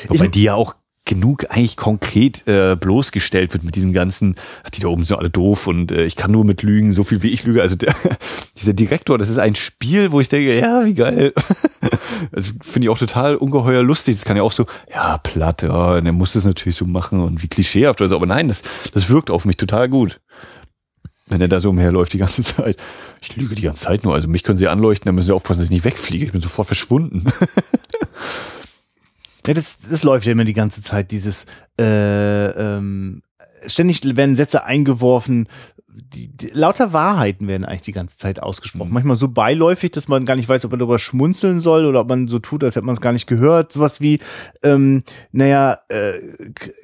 Wobei die ja auch genug eigentlich konkret äh, bloßgestellt wird mit diesem ganzen, die da oben sind alle doof und äh, ich kann nur mit Lügen, so viel wie ich lüge. Also der, dieser Direktor, das ist ein Spiel, wo ich denke, ja, wie geil. also finde ich auch total ungeheuer lustig. Das kann ja auch so, ja, platt, ja, der muss das natürlich so machen und wie klischeehaft oder so. Aber nein, das, das wirkt auf mich total gut. Wenn er da so umherläuft die ganze Zeit. Ich lüge die ganze Zeit nur. Also mich können sie anleuchten, dann müssen sie aufpassen, dass ich nicht wegfliege. Ich bin sofort verschwunden. Ja, das, das läuft ja immer die ganze Zeit, dieses äh, ähm, ständig werden Sätze eingeworfen, die, die, lauter Wahrheiten werden eigentlich die ganze Zeit ausgesprochen. Mhm. Manchmal so beiläufig, dass man gar nicht weiß, ob man darüber schmunzeln soll oder ob man so tut, als hätte man es gar nicht gehört. Sowas wie, ähm, naja, äh,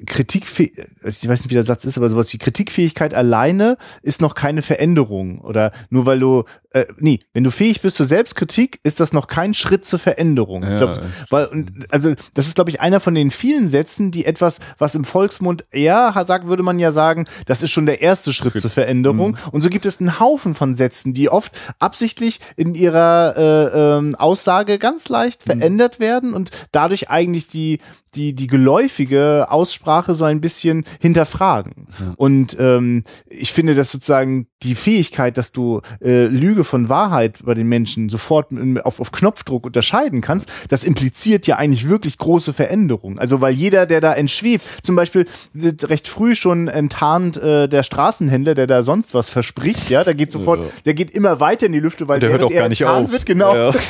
Kritikfähigkeit, ich weiß nicht, wie der Satz ist, aber sowas wie Kritikfähigkeit alleine ist noch keine Veränderung. Oder nur weil du, äh, nee, wenn du fähig bist zur Selbstkritik, ist das noch kein Schritt zur Veränderung. Ja. Ich glaub, weil, und, also, das ist, glaube ich, einer von den vielen Sätzen, die etwas, was im Volksmund eher sagt, würde man ja sagen, das ist schon der erste Schritt, zur Veränderung. Veränderung. Mhm. Und so gibt es einen Haufen von Sätzen, die oft absichtlich in ihrer äh, ähm, Aussage ganz leicht mhm. verändert werden und dadurch eigentlich die die, die geläufige Aussprache so ein bisschen hinterfragen. Ja. Und ähm, ich finde, dass sozusagen die Fähigkeit, dass du äh, Lüge von Wahrheit bei den Menschen sofort auf, auf Knopfdruck unterscheiden kannst, das impliziert ja eigentlich wirklich große Veränderungen. Also weil jeder, der da entschwebt, zum Beispiel recht früh schon enttarnt äh, der Straßenhändler, der da sonst was verspricht, ja, der geht sofort, ja. der geht immer weiter in die Lüfte, weil der hört auch gar nicht auf. Wird, genau. Ja.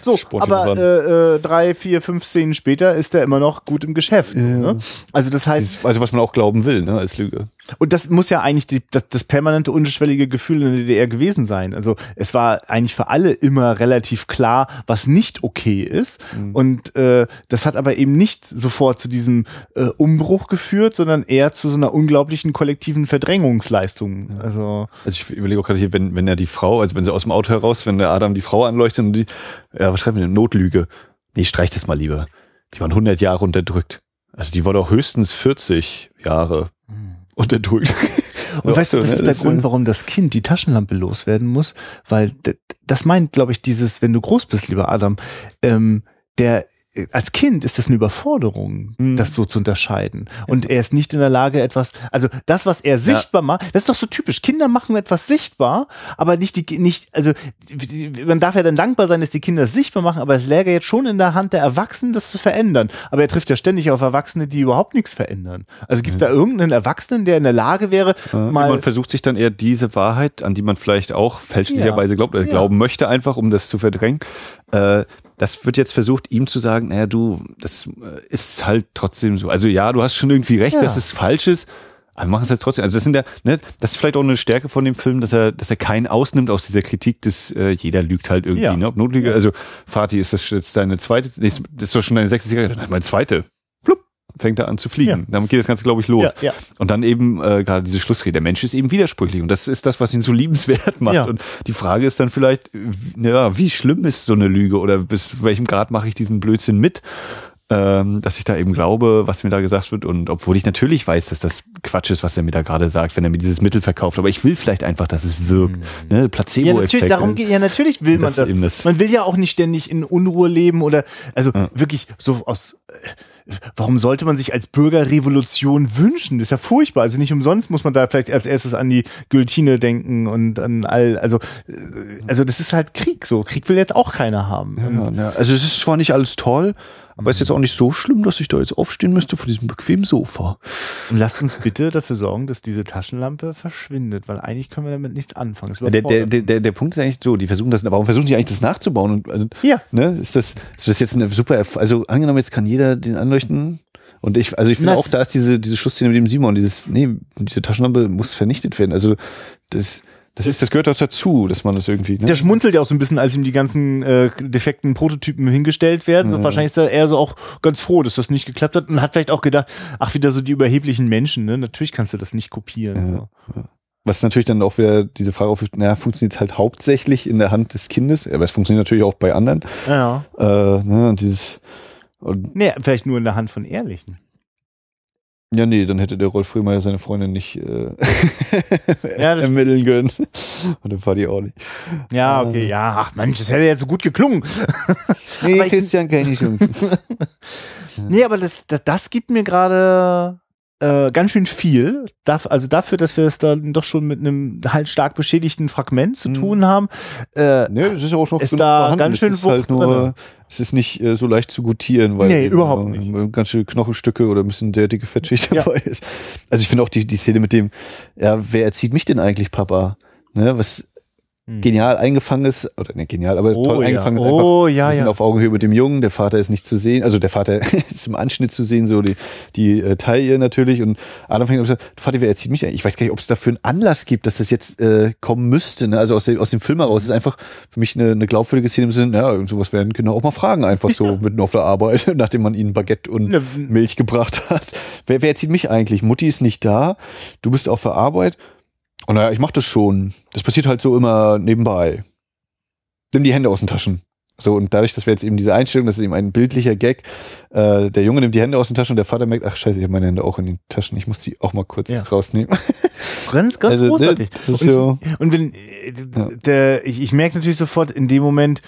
so, aber äh, äh, drei, vier, fünf Szenen später ist er immer noch gut im Geschäft. Ja. Ne? Also das heißt. Also was man auch glauben will, ne, als Lüge. Und das muss ja eigentlich die, das, das permanente unterschwellige Gefühl in der DDR gewesen sein. Also es war eigentlich für alle immer relativ klar, was nicht okay ist. Mhm. Und äh, das hat aber eben nicht sofort zu diesem äh, Umbruch geführt, sondern eher zu so einer unglaublichen kollektiven Verdrängungsleistung. Also, also ich überlege auch gerade hier, wenn, wenn er die Frau, also wenn sie aus dem Auto heraus, wenn der Adam die Frau anleuchtet und die, ja, was schreibt man denn? Notlüge. Nee, streich das mal lieber. Die waren 100 Jahre unterdrückt. Also die war doch höchstens 40 Jahre mhm. Unterdrückt. Und weißt du, das ist der Grund, warum das Kind die Taschenlampe loswerden muss, weil das meint, glaube ich, dieses, wenn du groß bist, lieber Adam, ähm, der als Kind ist das eine Überforderung, mhm. das so zu unterscheiden. Und er ist nicht in der Lage, etwas, also das, was er sichtbar ja. macht, das ist doch so typisch. Kinder machen etwas sichtbar, aber nicht die, nicht, also man darf ja dann dankbar sein, dass die Kinder es sichtbar machen, aber es läge jetzt schon in der Hand der Erwachsenen, das zu verändern. Aber er trifft ja ständig auf Erwachsene, die überhaupt nichts verändern. Also gibt es mhm. da irgendeinen Erwachsenen, der in der Lage wäre, ja, mal. Man versucht sich dann eher diese Wahrheit, an die man vielleicht auch fälschlicherweise glaubt, oder glauben möchte, einfach, um das zu verdrängen, äh, das wird jetzt versucht, ihm zu sagen, naja, du, das äh, ist halt trotzdem so. Also ja, du hast schon irgendwie recht, ja. dass es falsch ist, aber machen es halt trotzdem. Also das sind ja, ne, das ist vielleicht auch eine Stärke von dem Film, dass er, dass er keinen ausnimmt aus dieser Kritik, dass äh, jeder lügt halt irgendwie, ja. ne? Ob Notlüge, also Fatih, ist das jetzt deine zweite, nee, das ist doch schon deine sechste Serie, nein, meine zweite fängt er an zu fliegen. Ja. Damit geht das Ganze, glaube ich, los. Ja, ja. Und dann eben äh, gerade diese Schlussrede. Der Mensch ist eben widersprüchlich und das ist das, was ihn so liebenswert macht. Und die Frage ist dann vielleicht, ja, wie schlimm ist so eine Lüge oder bis welchem Grad mache ich diesen Blödsinn mit? Ähm, dass ich da eben glaube, was mir da gesagt wird und obwohl ich natürlich weiß, dass das Quatsch ist, was er mir da gerade sagt, wenn er mir dieses Mittel verkauft, aber ich will vielleicht einfach, dass es wirkt. Mhm. Ne? Placebo-Effekt. Ja, natürlich, darum geht, ja, natürlich will man das. das. Man will ja auch nicht ständig in Unruhe leben oder, also ja. wirklich so aus, warum sollte man sich als Bürgerrevolution wünschen? Das ist ja furchtbar. Also nicht umsonst muss man da vielleicht als erstes an die Guillotine denken und an all, also, äh, also das ist halt Krieg so. Krieg will jetzt auch keiner haben. Ja, ja. Also es ist zwar nicht alles toll, aber ist jetzt auch nicht so schlimm, dass ich da jetzt aufstehen müsste vor diesem bequemen Sofa. Und lasst uns bitte dafür sorgen, dass diese Taschenlampe verschwindet, weil eigentlich können wir damit nichts anfangen. Der, der, der, der Punkt ist eigentlich so, die versuchen das, warum versuchen die eigentlich das nachzubauen? Und, also, ja. Ne, ist das, ist das jetzt eine super, also angenommen, jetzt kann jeder den anleuchten. Und ich, also ich finde auch, da ist diese, diese Schlussszene mit dem Simon, dieses, nee, diese Taschenlampe muss vernichtet werden. Also das, das ist, das gehört auch dazu, dass man das irgendwie. Ne? Der schmunzelt ja auch so ein bisschen, als ihm die ganzen äh, defekten Prototypen hingestellt werden. Ja. Und wahrscheinlich ist er eher so auch ganz froh, dass das nicht geklappt hat und hat vielleicht auch gedacht, ach, wieder so die überheblichen Menschen, ne? Natürlich kannst du das nicht kopieren. Ja, so. ja. Was natürlich dann auch wieder diese Frage aufwirft, naja, funktioniert es halt hauptsächlich in der Hand des Kindes, aber es funktioniert natürlich auch bei anderen. Ja. Äh, ne, und dieses. Und nee, vielleicht nur in der Hand von Ehrlichen. Ja, nee, dann hätte der Rolf Frömer seine Freundin nicht äh, ja, ermitteln können. Und dann war die auch nicht. Ja, okay, ja. Ach Mensch, das hätte jetzt so gut geklungen. nee, aber Christian kann ich nicht. nee, aber das, das, das gibt mir gerade äh, ganz schön viel. Darf, also dafür, dass wir es dann doch schon mit einem halt stark beschädigten Fragment zu tun mhm. haben. Äh, nee, es ist ja auch noch ist da ganz schön es ist halt nur, Es ist nicht äh, so leicht zu gutieren, weil nee, überhaupt nicht. ganz schön Knochenstücke oder ein bisschen sehr dicke Fettschicht dabei ja. ist. Also ich finde auch die, die Szene mit dem, ja, wer erzieht mich denn eigentlich, Papa? Ne, was. Genial eingefangen ist, oder nicht genial, aber oh, toll eingefangen ja. ist einfach oh, ja, ein bisschen ja. auf Augenhöhe mit dem Jungen, der Vater ist nicht zu sehen, also der Vater ist im Anschnitt zu sehen, so die, die äh, Taille natürlich und Adam fängt an Vater, wer erzieht mich eigentlich? Ich weiß gar nicht, ob es dafür einen Anlass gibt, dass das jetzt äh, kommen müsste, ne? also aus dem, aus dem Film heraus, ist einfach für mich eine, eine glaubwürdige Szene im Sinne, ja, irgend sowas werden Kinder auch mal fragen, einfach so ja. mitten auf der Arbeit, nachdem man ihnen Baguette und ne. Milch gebracht hat. Wer, wer erzieht mich eigentlich? Mutti ist nicht da, du bist auf der Arbeit, und naja, ich mach das schon. Das passiert halt so immer nebenbei nimm die Hände aus den Taschen. So, und dadurch, dass wir jetzt eben diese Einstellung, das ist eben ein bildlicher Gag, äh, der Junge nimmt die Hände aus den Taschen und der Vater merkt, ach scheiße, ich habe meine Hände auch in den Taschen, ich muss die auch mal kurz ja. rausnehmen. Ganz, ganz also, großartig. und, so, und wenn, äh, ja. der, ich, ich merke natürlich sofort in dem Moment,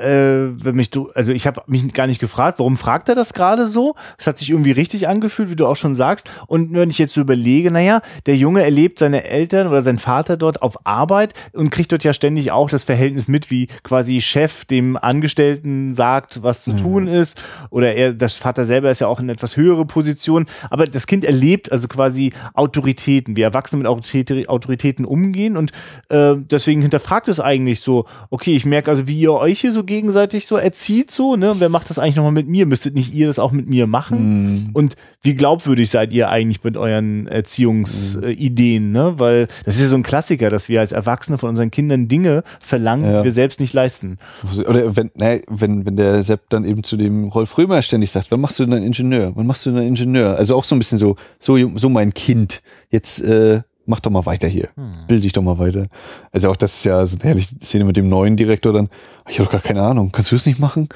äh, wenn mich du, also ich habe mich gar nicht gefragt, warum fragt er das gerade so? Es hat sich irgendwie richtig angefühlt, wie du auch schon sagst. Und wenn ich jetzt so überlege, naja, der Junge erlebt seine Eltern oder sein Vater dort auf Arbeit und kriegt dort ja ständig auch das Verhältnis mit, wie quasi Chef dem Angestellten sagt, was zu mhm. tun ist. Oder er, das Vater selber ist ja auch in etwas höhere Position. Aber das Kind erlebt also quasi Autoritäten, wie Erwachsene mit Autoritäten umgehen. Und äh, deswegen hinterfragt es eigentlich so, okay, ich merke also, wie ihr euch hier so gegenseitig so erzieht, so, ne? wer macht das eigentlich nochmal mit mir? Müsstet nicht ihr das auch mit mir machen? Mm. Und wie glaubwürdig seid ihr eigentlich mit euren Erziehungsideen, mm. ne? Weil das ist ja so ein Klassiker, dass wir als Erwachsene von unseren Kindern Dinge verlangen, ja. die wir selbst nicht leisten. Oder wenn, ne, wenn, wenn der Sepp dann eben zu dem Rolf Römer ständig sagt, wann machst du denn ein Ingenieur? Wann machst du denn ein Ingenieur? Also auch so ein bisschen so, so, so mein Kind. Jetzt, äh, mach doch mal weiter hier. Hm. Bild dich doch mal weiter. Also auch das ist ja so eine herrliche Szene mit dem neuen Direktor dann. Ich habe doch gar keine Ahnung. Kannst du es nicht machen?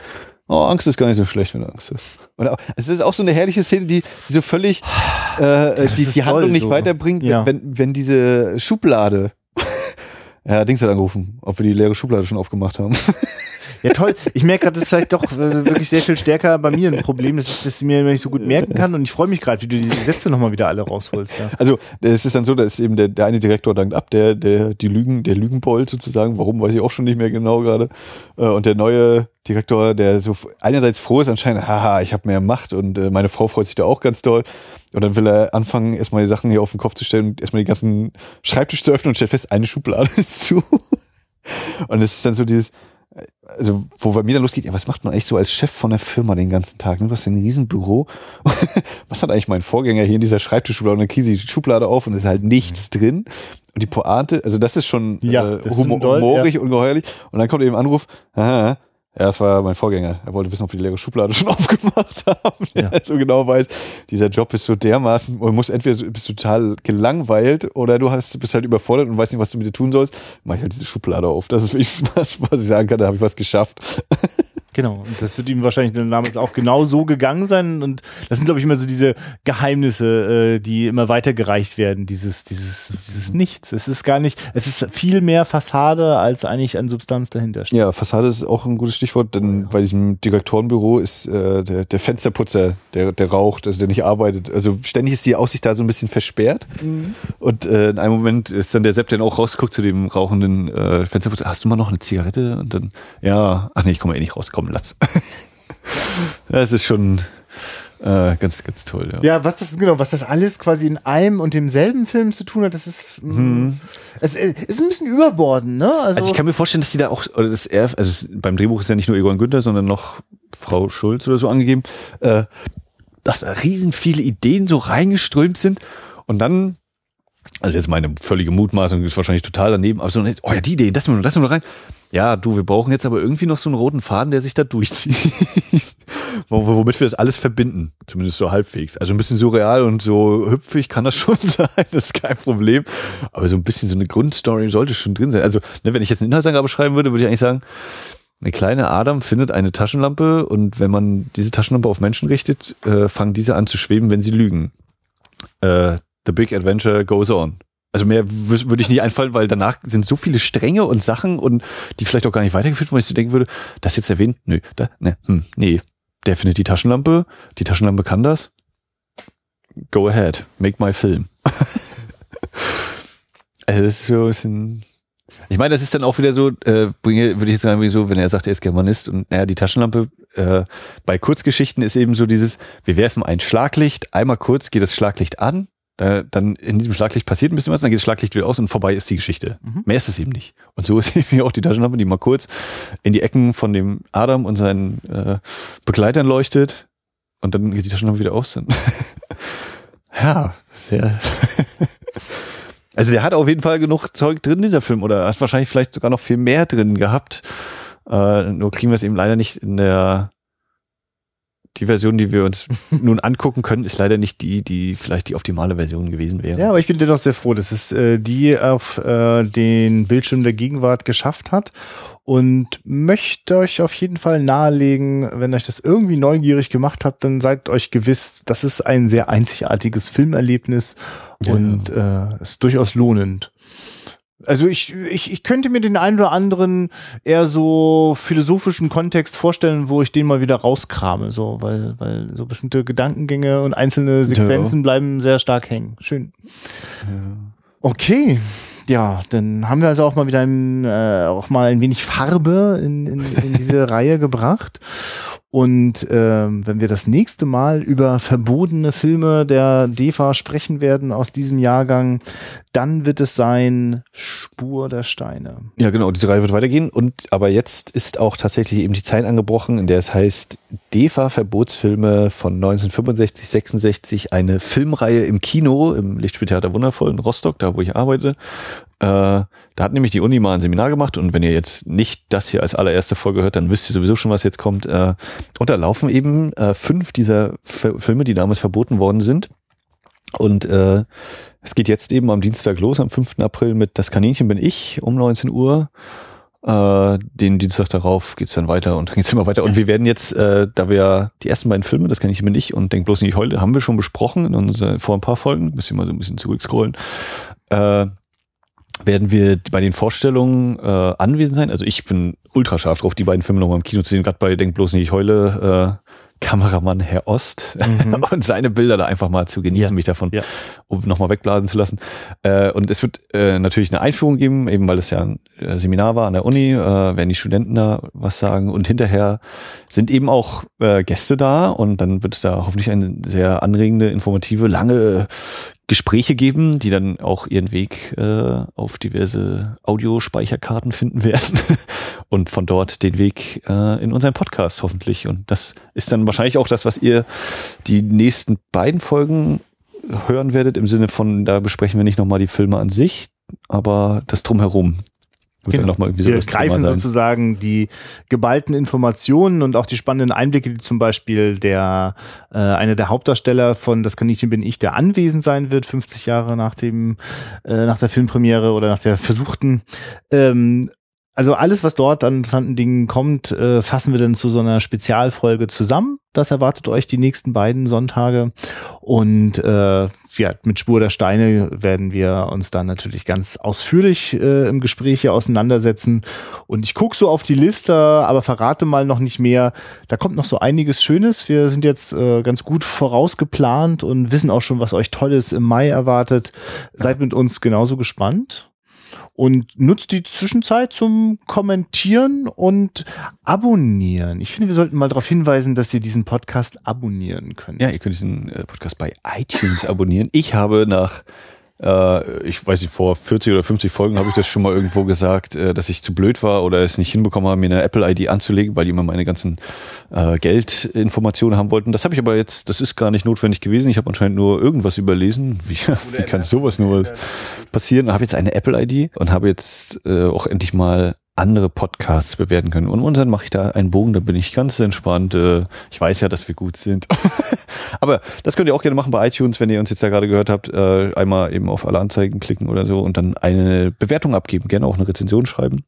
Oh, Angst ist gar nicht so schlecht, wenn du Angst hast. Und auch, es ist auch so eine herrliche Szene, die, die so völlig äh, die, die Handlung nicht so. weiterbringt, ja. wenn, wenn diese Schublade ja, Dings hat angerufen, ob wir die leere Schublade schon aufgemacht haben. Ja, toll. Ich merke gerade, das ist vielleicht doch äh, wirklich sehr viel stärker bei mir ein Problem, dass ich das mir nicht so gut merken kann. Und ich freue mich gerade, wie du diese Sätze nochmal wieder alle rausholst. Ja. Also, es ist dann so, dass eben der, der eine Direktor dankt ab, der, der, die Lügen, der Lügenbold sozusagen. Warum, weiß ich auch schon nicht mehr genau gerade. Äh, und der neue Direktor, der so einerseits froh ist anscheinend, haha, ich habe mehr Macht und äh, meine Frau freut sich da auch ganz doll. Und dann will er anfangen, erstmal die Sachen hier auf den Kopf zu stellen und erstmal den ganzen Schreibtisch zu öffnen und stellt fest, eine Schublade ist zu. Und es ist dann so dieses, also wo bei mir dann losgeht, ja, was macht man eigentlich so als Chef von der Firma den ganzen Tag? Du hast ein Riesenbüro. was hat eigentlich mein Vorgänger hier in dieser Schreibtischschublade? Und dann kriege ich die Schublade auf und ist halt nichts mhm. drin. Und die Pointe, also das ist schon ja, äh, humor doll, humorig, ja. ungeheuerlich. Und dann kommt eben Anruf, aha, ja, das war mein Vorgänger. Er wollte wissen, ob wir die leere Schublade schon aufgemacht haben. Ja. Er so genau weiß, dieser Job ist so dermaßen, man muss entweder bist total gelangweilt oder du hast, bist halt überfordert und weißt nicht, was du mit dir tun sollst. Mach ich halt diese Schublade auf. Das ist wirklich was, was ich sagen kann, da habe ich was geschafft. Genau, und das wird ihm wahrscheinlich dann damals auch genau so gegangen sein. Und das sind, glaube ich, immer so diese Geheimnisse, äh, die immer weitergereicht werden. Dieses, dieses, dieses Nichts. Es ist gar nicht, es ist viel mehr Fassade, als eigentlich an Substanz dahinter steht. Ja, Fassade ist auch ein gutes Stichwort, denn bei diesem Direktorenbüro ist äh, der, der Fensterputzer, der, der raucht, also der nicht arbeitet. Also ständig ist die Aussicht da so ein bisschen versperrt. Mhm. Und äh, in einem Moment ist dann der Sepp, der auch rausguckt zu dem rauchenden äh, Fensterputzer. Hast du mal noch eine Zigarette? Und dann, ja, ach nee, ich komme eh nicht raus. Komm, kommen lass. das ist schon äh, ganz, ganz toll. Ja. ja, was das genau, was das alles quasi in einem und demselben Film zu tun hat, das ist, hm. es ist ein bisschen überborden, ne? Also, also, ich kann mir vorstellen, dass die da auch, oder das er, also beim Drehbuch ist ja nicht nur Egon Günther, sondern noch Frau Schulz oder so angegeben, äh, dass da riesen viele Ideen so reingeströmt sind und dann also jetzt meine völlige Mutmaßung ist wahrscheinlich total daneben, aber so, oh ja, die Idee, das mal, das mal rein ja, du, wir brauchen jetzt aber irgendwie noch so einen roten Faden, der sich da durchzieht. Womit wir das alles verbinden. Zumindest so halbwegs. Also ein bisschen surreal und so hüpfig kann das schon sein, das ist kein Problem. Aber so ein bisschen so eine Grundstory sollte schon drin sein. Also, ne, wenn ich jetzt eine Inhaltsangabe schreiben würde, würde ich eigentlich sagen, eine kleine Adam findet eine Taschenlampe und wenn man diese Taschenlampe auf Menschen richtet, äh, fangen diese an zu schweben, wenn sie lügen. Äh, the big adventure goes on. Also mehr würde ich nicht einfallen, weil danach sind so viele Stränge und Sachen und die vielleicht auch gar nicht weitergeführt, wo ich so denken würde, das jetzt erwähnt, nö, da, ne, hm, nee, der findet die Taschenlampe, die Taschenlampe kann das. Go ahead, make my film. also das ist so ein bisschen. Ich meine, das ist dann auch wieder so, äh, würde ich jetzt sagen, so, wenn er sagt, er ist Germanist und naja, die Taschenlampe äh, bei Kurzgeschichten ist eben so dieses, wir werfen ein Schlaglicht, einmal kurz geht das Schlaglicht an, da, dann in diesem Schlaglicht passiert ein bisschen was, dann geht das Schlaglicht wieder aus und vorbei ist die Geschichte. Mhm. Mehr ist es eben nicht. Und so ist eben auch die Taschenlampe, die mal kurz in die Ecken von dem Adam und seinen äh, Begleitern leuchtet und dann geht die Taschenlampe wieder aus. ja, sehr. also der hat auf jeden Fall genug Zeug drin, dieser Film, oder hat wahrscheinlich vielleicht sogar noch viel mehr drin gehabt. Äh, nur kriegen wir es eben leider nicht in der die Version, die wir uns nun angucken können, ist leider nicht die, die vielleicht die optimale Version gewesen wäre. Ja, aber ich bin dennoch sehr froh, dass es äh, die auf äh, den Bildschirm der Gegenwart geschafft hat und möchte euch auf jeden Fall nahelegen, wenn euch das irgendwie neugierig gemacht habt, dann seid euch gewiss, das ist ein sehr einzigartiges Filmerlebnis ja. und äh, ist durchaus lohnend. Also ich, ich, ich könnte mir den einen oder anderen eher so philosophischen Kontext vorstellen, wo ich den mal wieder rauskrame, so, weil, weil so bestimmte Gedankengänge und einzelne Sequenzen ja. bleiben sehr stark hängen. Schön. Ja. Okay. Ja, dann haben wir also auch mal wieder ein, äh, auch mal ein wenig Farbe in, in, in diese Reihe gebracht. Und ähm, wenn wir das nächste Mal über verbotene Filme der DEFA sprechen werden aus diesem Jahrgang, dann wird es sein Spur der Steine. Ja, genau, diese Reihe wird weitergehen. Und aber jetzt ist auch tatsächlich eben die Zeit angebrochen, in der es heißt DEFA-Verbotsfilme von 1965, 66, eine Filmreihe im Kino, im Lichtspieltheater Wundervoll in Rostock, da wo ich arbeite. Äh, da hat nämlich die Uni mal ein Seminar gemacht und wenn ihr jetzt nicht das hier als allererste Folge hört, dann wisst ihr sowieso schon, was jetzt kommt. Äh, und da laufen eben äh, fünf dieser Filme, die damals verboten worden sind. Und äh, es geht jetzt eben am Dienstag los, am 5. April mit Das Kaninchen bin ich um 19 Uhr. Äh, den Dienstag darauf geht's dann weiter und dann geht's immer weiter. Und wir werden jetzt, äh, da wir die ersten beiden Filme, das bin ich und Denk bloß nicht heute, haben wir schon besprochen in unser, vor ein paar Folgen, müssen wir mal so ein bisschen zurückscrollen. Äh, werden wir bei den Vorstellungen äh, anwesend sein. Also ich bin ultra scharf drauf, die beiden Filme nochmal im Kino zu sehen. Gerade bei Denk bloß nicht, ich heule, äh, Kameramann Herr Ost mhm. und seine Bilder da einfach mal zu genießen, ja. mich davon ja. um nochmal wegblasen zu lassen. Äh, und es wird äh, natürlich eine Einführung geben, eben weil es ja ein äh, Seminar war an der Uni, äh, werden die Studenten da was sagen und hinterher sind eben auch äh, Gäste da und dann wird es da hoffentlich eine sehr anregende, informative, lange Gespräche geben, die dann auch ihren Weg äh, auf diverse Audiospeicherkarten finden werden und von dort den Weg äh, in unseren Podcast hoffentlich. Und das ist dann wahrscheinlich auch das, was ihr die nächsten beiden Folgen hören werdet, im Sinne von, da besprechen wir nicht nochmal die Filme an sich, aber das drumherum. Genau. Noch mal irgendwie wir greifen sozusagen die geballten Informationen und auch die spannenden Einblicke, die zum Beispiel der äh, einer der Hauptdarsteller von Das Kaninchen bin ich, der anwesend sein wird, 50 Jahre nach dem äh, nach der Filmpremiere oder nach der versuchten ähm, also alles, was dort an interessanten Dingen kommt, äh, fassen wir dann zu so einer Spezialfolge zusammen. Das erwartet euch die nächsten beiden Sonntage. Und äh, ja, mit Spur der Steine werden wir uns dann natürlich ganz ausführlich äh, im Gespräch hier auseinandersetzen. Und ich gucke so auf die Liste, aber verrate mal noch nicht mehr. Da kommt noch so einiges Schönes. Wir sind jetzt äh, ganz gut vorausgeplant und wissen auch schon, was euch Tolles im Mai erwartet. Seid mit uns genauso gespannt und nutzt die Zwischenzeit zum Kommentieren und Abonnieren. Ich finde, wir sollten mal darauf hinweisen, dass ihr diesen Podcast abonnieren könnt. Ja, ihr könnt diesen äh, Podcast bei iTunes abonnieren. Ich habe nach ich weiß nicht, vor 40 oder 50 Folgen habe ich das schon mal irgendwo gesagt, äh, dass ich zu blöd war oder es nicht hinbekommen habe, mir eine Apple-ID anzulegen, weil die immer meine ganzen äh, Geldinformationen haben wollten. Das habe ich aber jetzt, das ist gar nicht notwendig gewesen. Ich habe anscheinend nur irgendwas überlesen. Wie, wie kann sowas nur passieren? Ich habe jetzt eine Apple-ID und habe jetzt äh, auch endlich mal andere Podcasts bewerten können. Und, dann mache ich da einen Bogen, da bin ich ganz entspannt. Äh, ich weiß ja, dass wir gut sind. Aber das könnt ihr auch gerne machen bei iTunes, wenn ihr uns jetzt ja gerade gehört habt. Äh, einmal eben auf alle Anzeigen klicken oder so und dann eine Bewertung abgeben. Gerne auch eine Rezension schreiben.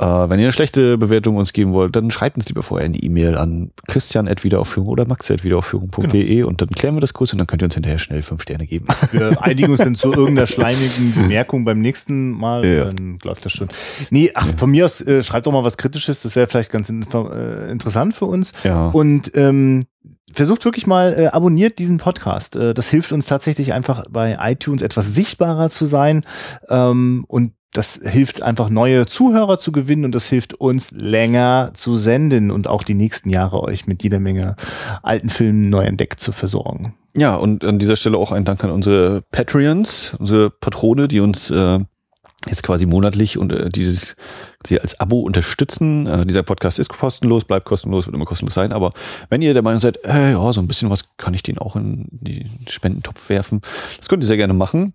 Äh, wenn ihr eine schlechte Bewertung uns geben wollt, dann schreibt uns lieber vorher eine E-Mail an christian.wiederaufführung oder max.wiederaufführung.de genau. und dann klären wir das kurz und dann könnt ihr uns hinterher schnell fünf Sterne geben. Wir einigen uns dann zu irgendeiner schleimigen Bemerkung beim nächsten Mal ja. dann läuft das schon. Nee, ach, von mir aus äh, schreibt doch mal was Kritisches, das wäre vielleicht ganz in, äh, interessant für uns. Ja. Und ähm, versucht wirklich mal, äh, abonniert diesen Podcast. Äh, das hilft uns tatsächlich einfach bei iTunes etwas sichtbarer zu sein ähm, und das hilft einfach neue Zuhörer zu gewinnen und das hilft uns länger zu senden und auch die nächsten Jahre euch mit jeder Menge alten Filmen neu entdeckt zu versorgen. Ja, und an dieser Stelle auch ein Dank an unsere Patreons, unsere Patrone, die uns äh, jetzt quasi monatlich und äh, dieses sie als Abo unterstützen. Äh, dieser Podcast ist kostenlos, bleibt kostenlos, wird immer kostenlos sein. Aber wenn ihr der Meinung seid, äh, ja, so ein bisschen was kann ich den auch in den Spendentopf werfen, das könnt ihr sehr gerne machen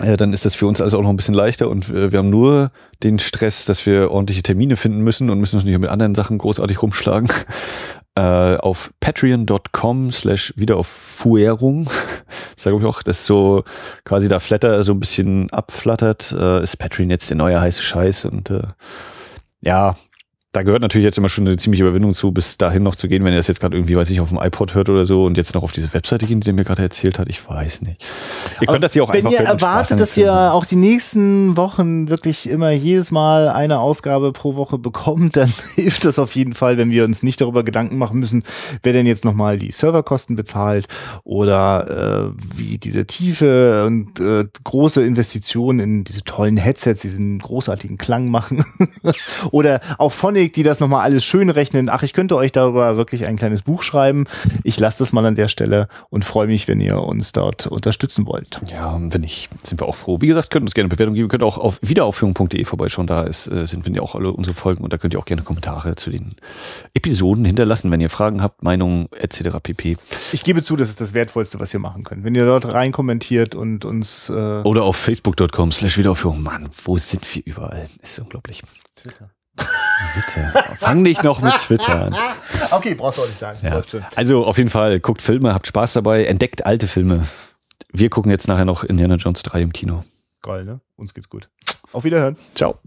äh, dann ist das für uns also auch noch ein bisschen leichter und äh, wir haben nur den Stress, dass wir ordentliche Termine finden müssen und müssen uns nicht mit anderen Sachen großartig rumschlagen. Äh, auf patreon.com slash wieder auf Fuerung, sage ich auch, dass so quasi da Flatter so ein bisschen abflattert, äh, ist Patreon jetzt der neue heiße Scheiß und äh, ja, da gehört natürlich jetzt immer schon eine ziemliche Überwindung zu, bis dahin noch zu gehen, wenn er das jetzt gerade irgendwie, weiß ich, auf dem iPod hört oder so und jetzt noch auf diese Webseite gehen, die mir gerade erzählt hat. Ich weiß nicht. Ihr könnt das ja auch wenn einfach Wenn ihr erwartet, dass ihr auch die nächsten Wochen wirklich immer jedes Mal eine Ausgabe pro Woche bekommt, dann hilft das auf jeden Fall, wenn wir uns nicht darüber Gedanken machen müssen, wer denn jetzt nochmal die Serverkosten bezahlt oder äh, wie diese tiefe und äh, große Investitionen in diese tollen Headsets, diesen großartigen Klang machen oder auch von Technik, die das nochmal alles schön rechnen. Ach, ich könnte euch darüber wirklich ein kleines Buch schreiben. Ich lasse das mal an der Stelle und freue mich, wenn ihr uns dort unterstützen wollt. Ja, wenn nicht, sind wir auch froh. Wie gesagt, könnt uns gerne Bewertung geben. Ihr könnt auch auf wiederaufführung.de vorbeischauen. Da ist, äh, sind wir ja auch alle unsere Folgen und da könnt ihr auch gerne Kommentare zu den Episoden hinterlassen, wenn ihr Fragen habt, Meinungen etc. pp. Ich gebe zu, das ist das Wertvollste, was ihr machen könnt. Wenn ihr dort rein kommentiert und uns äh oder auf facebook.com slash Wiederaufführung. Mann, wo sind wir überall? Ist unglaublich. Twitter. Bitte. Fang dich noch mit Twitter an. Okay, brauchst du auch nicht sagen. Ja. Also auf jeden Fall, guckt Filme, habt Spaß dabei, entdeckt alte Filme. Wir gucken jetzt nachher noch Indiana Jones 3 im Kino. Geil, ne? Uns geht's gut. Auf Wiederhören. Ciao.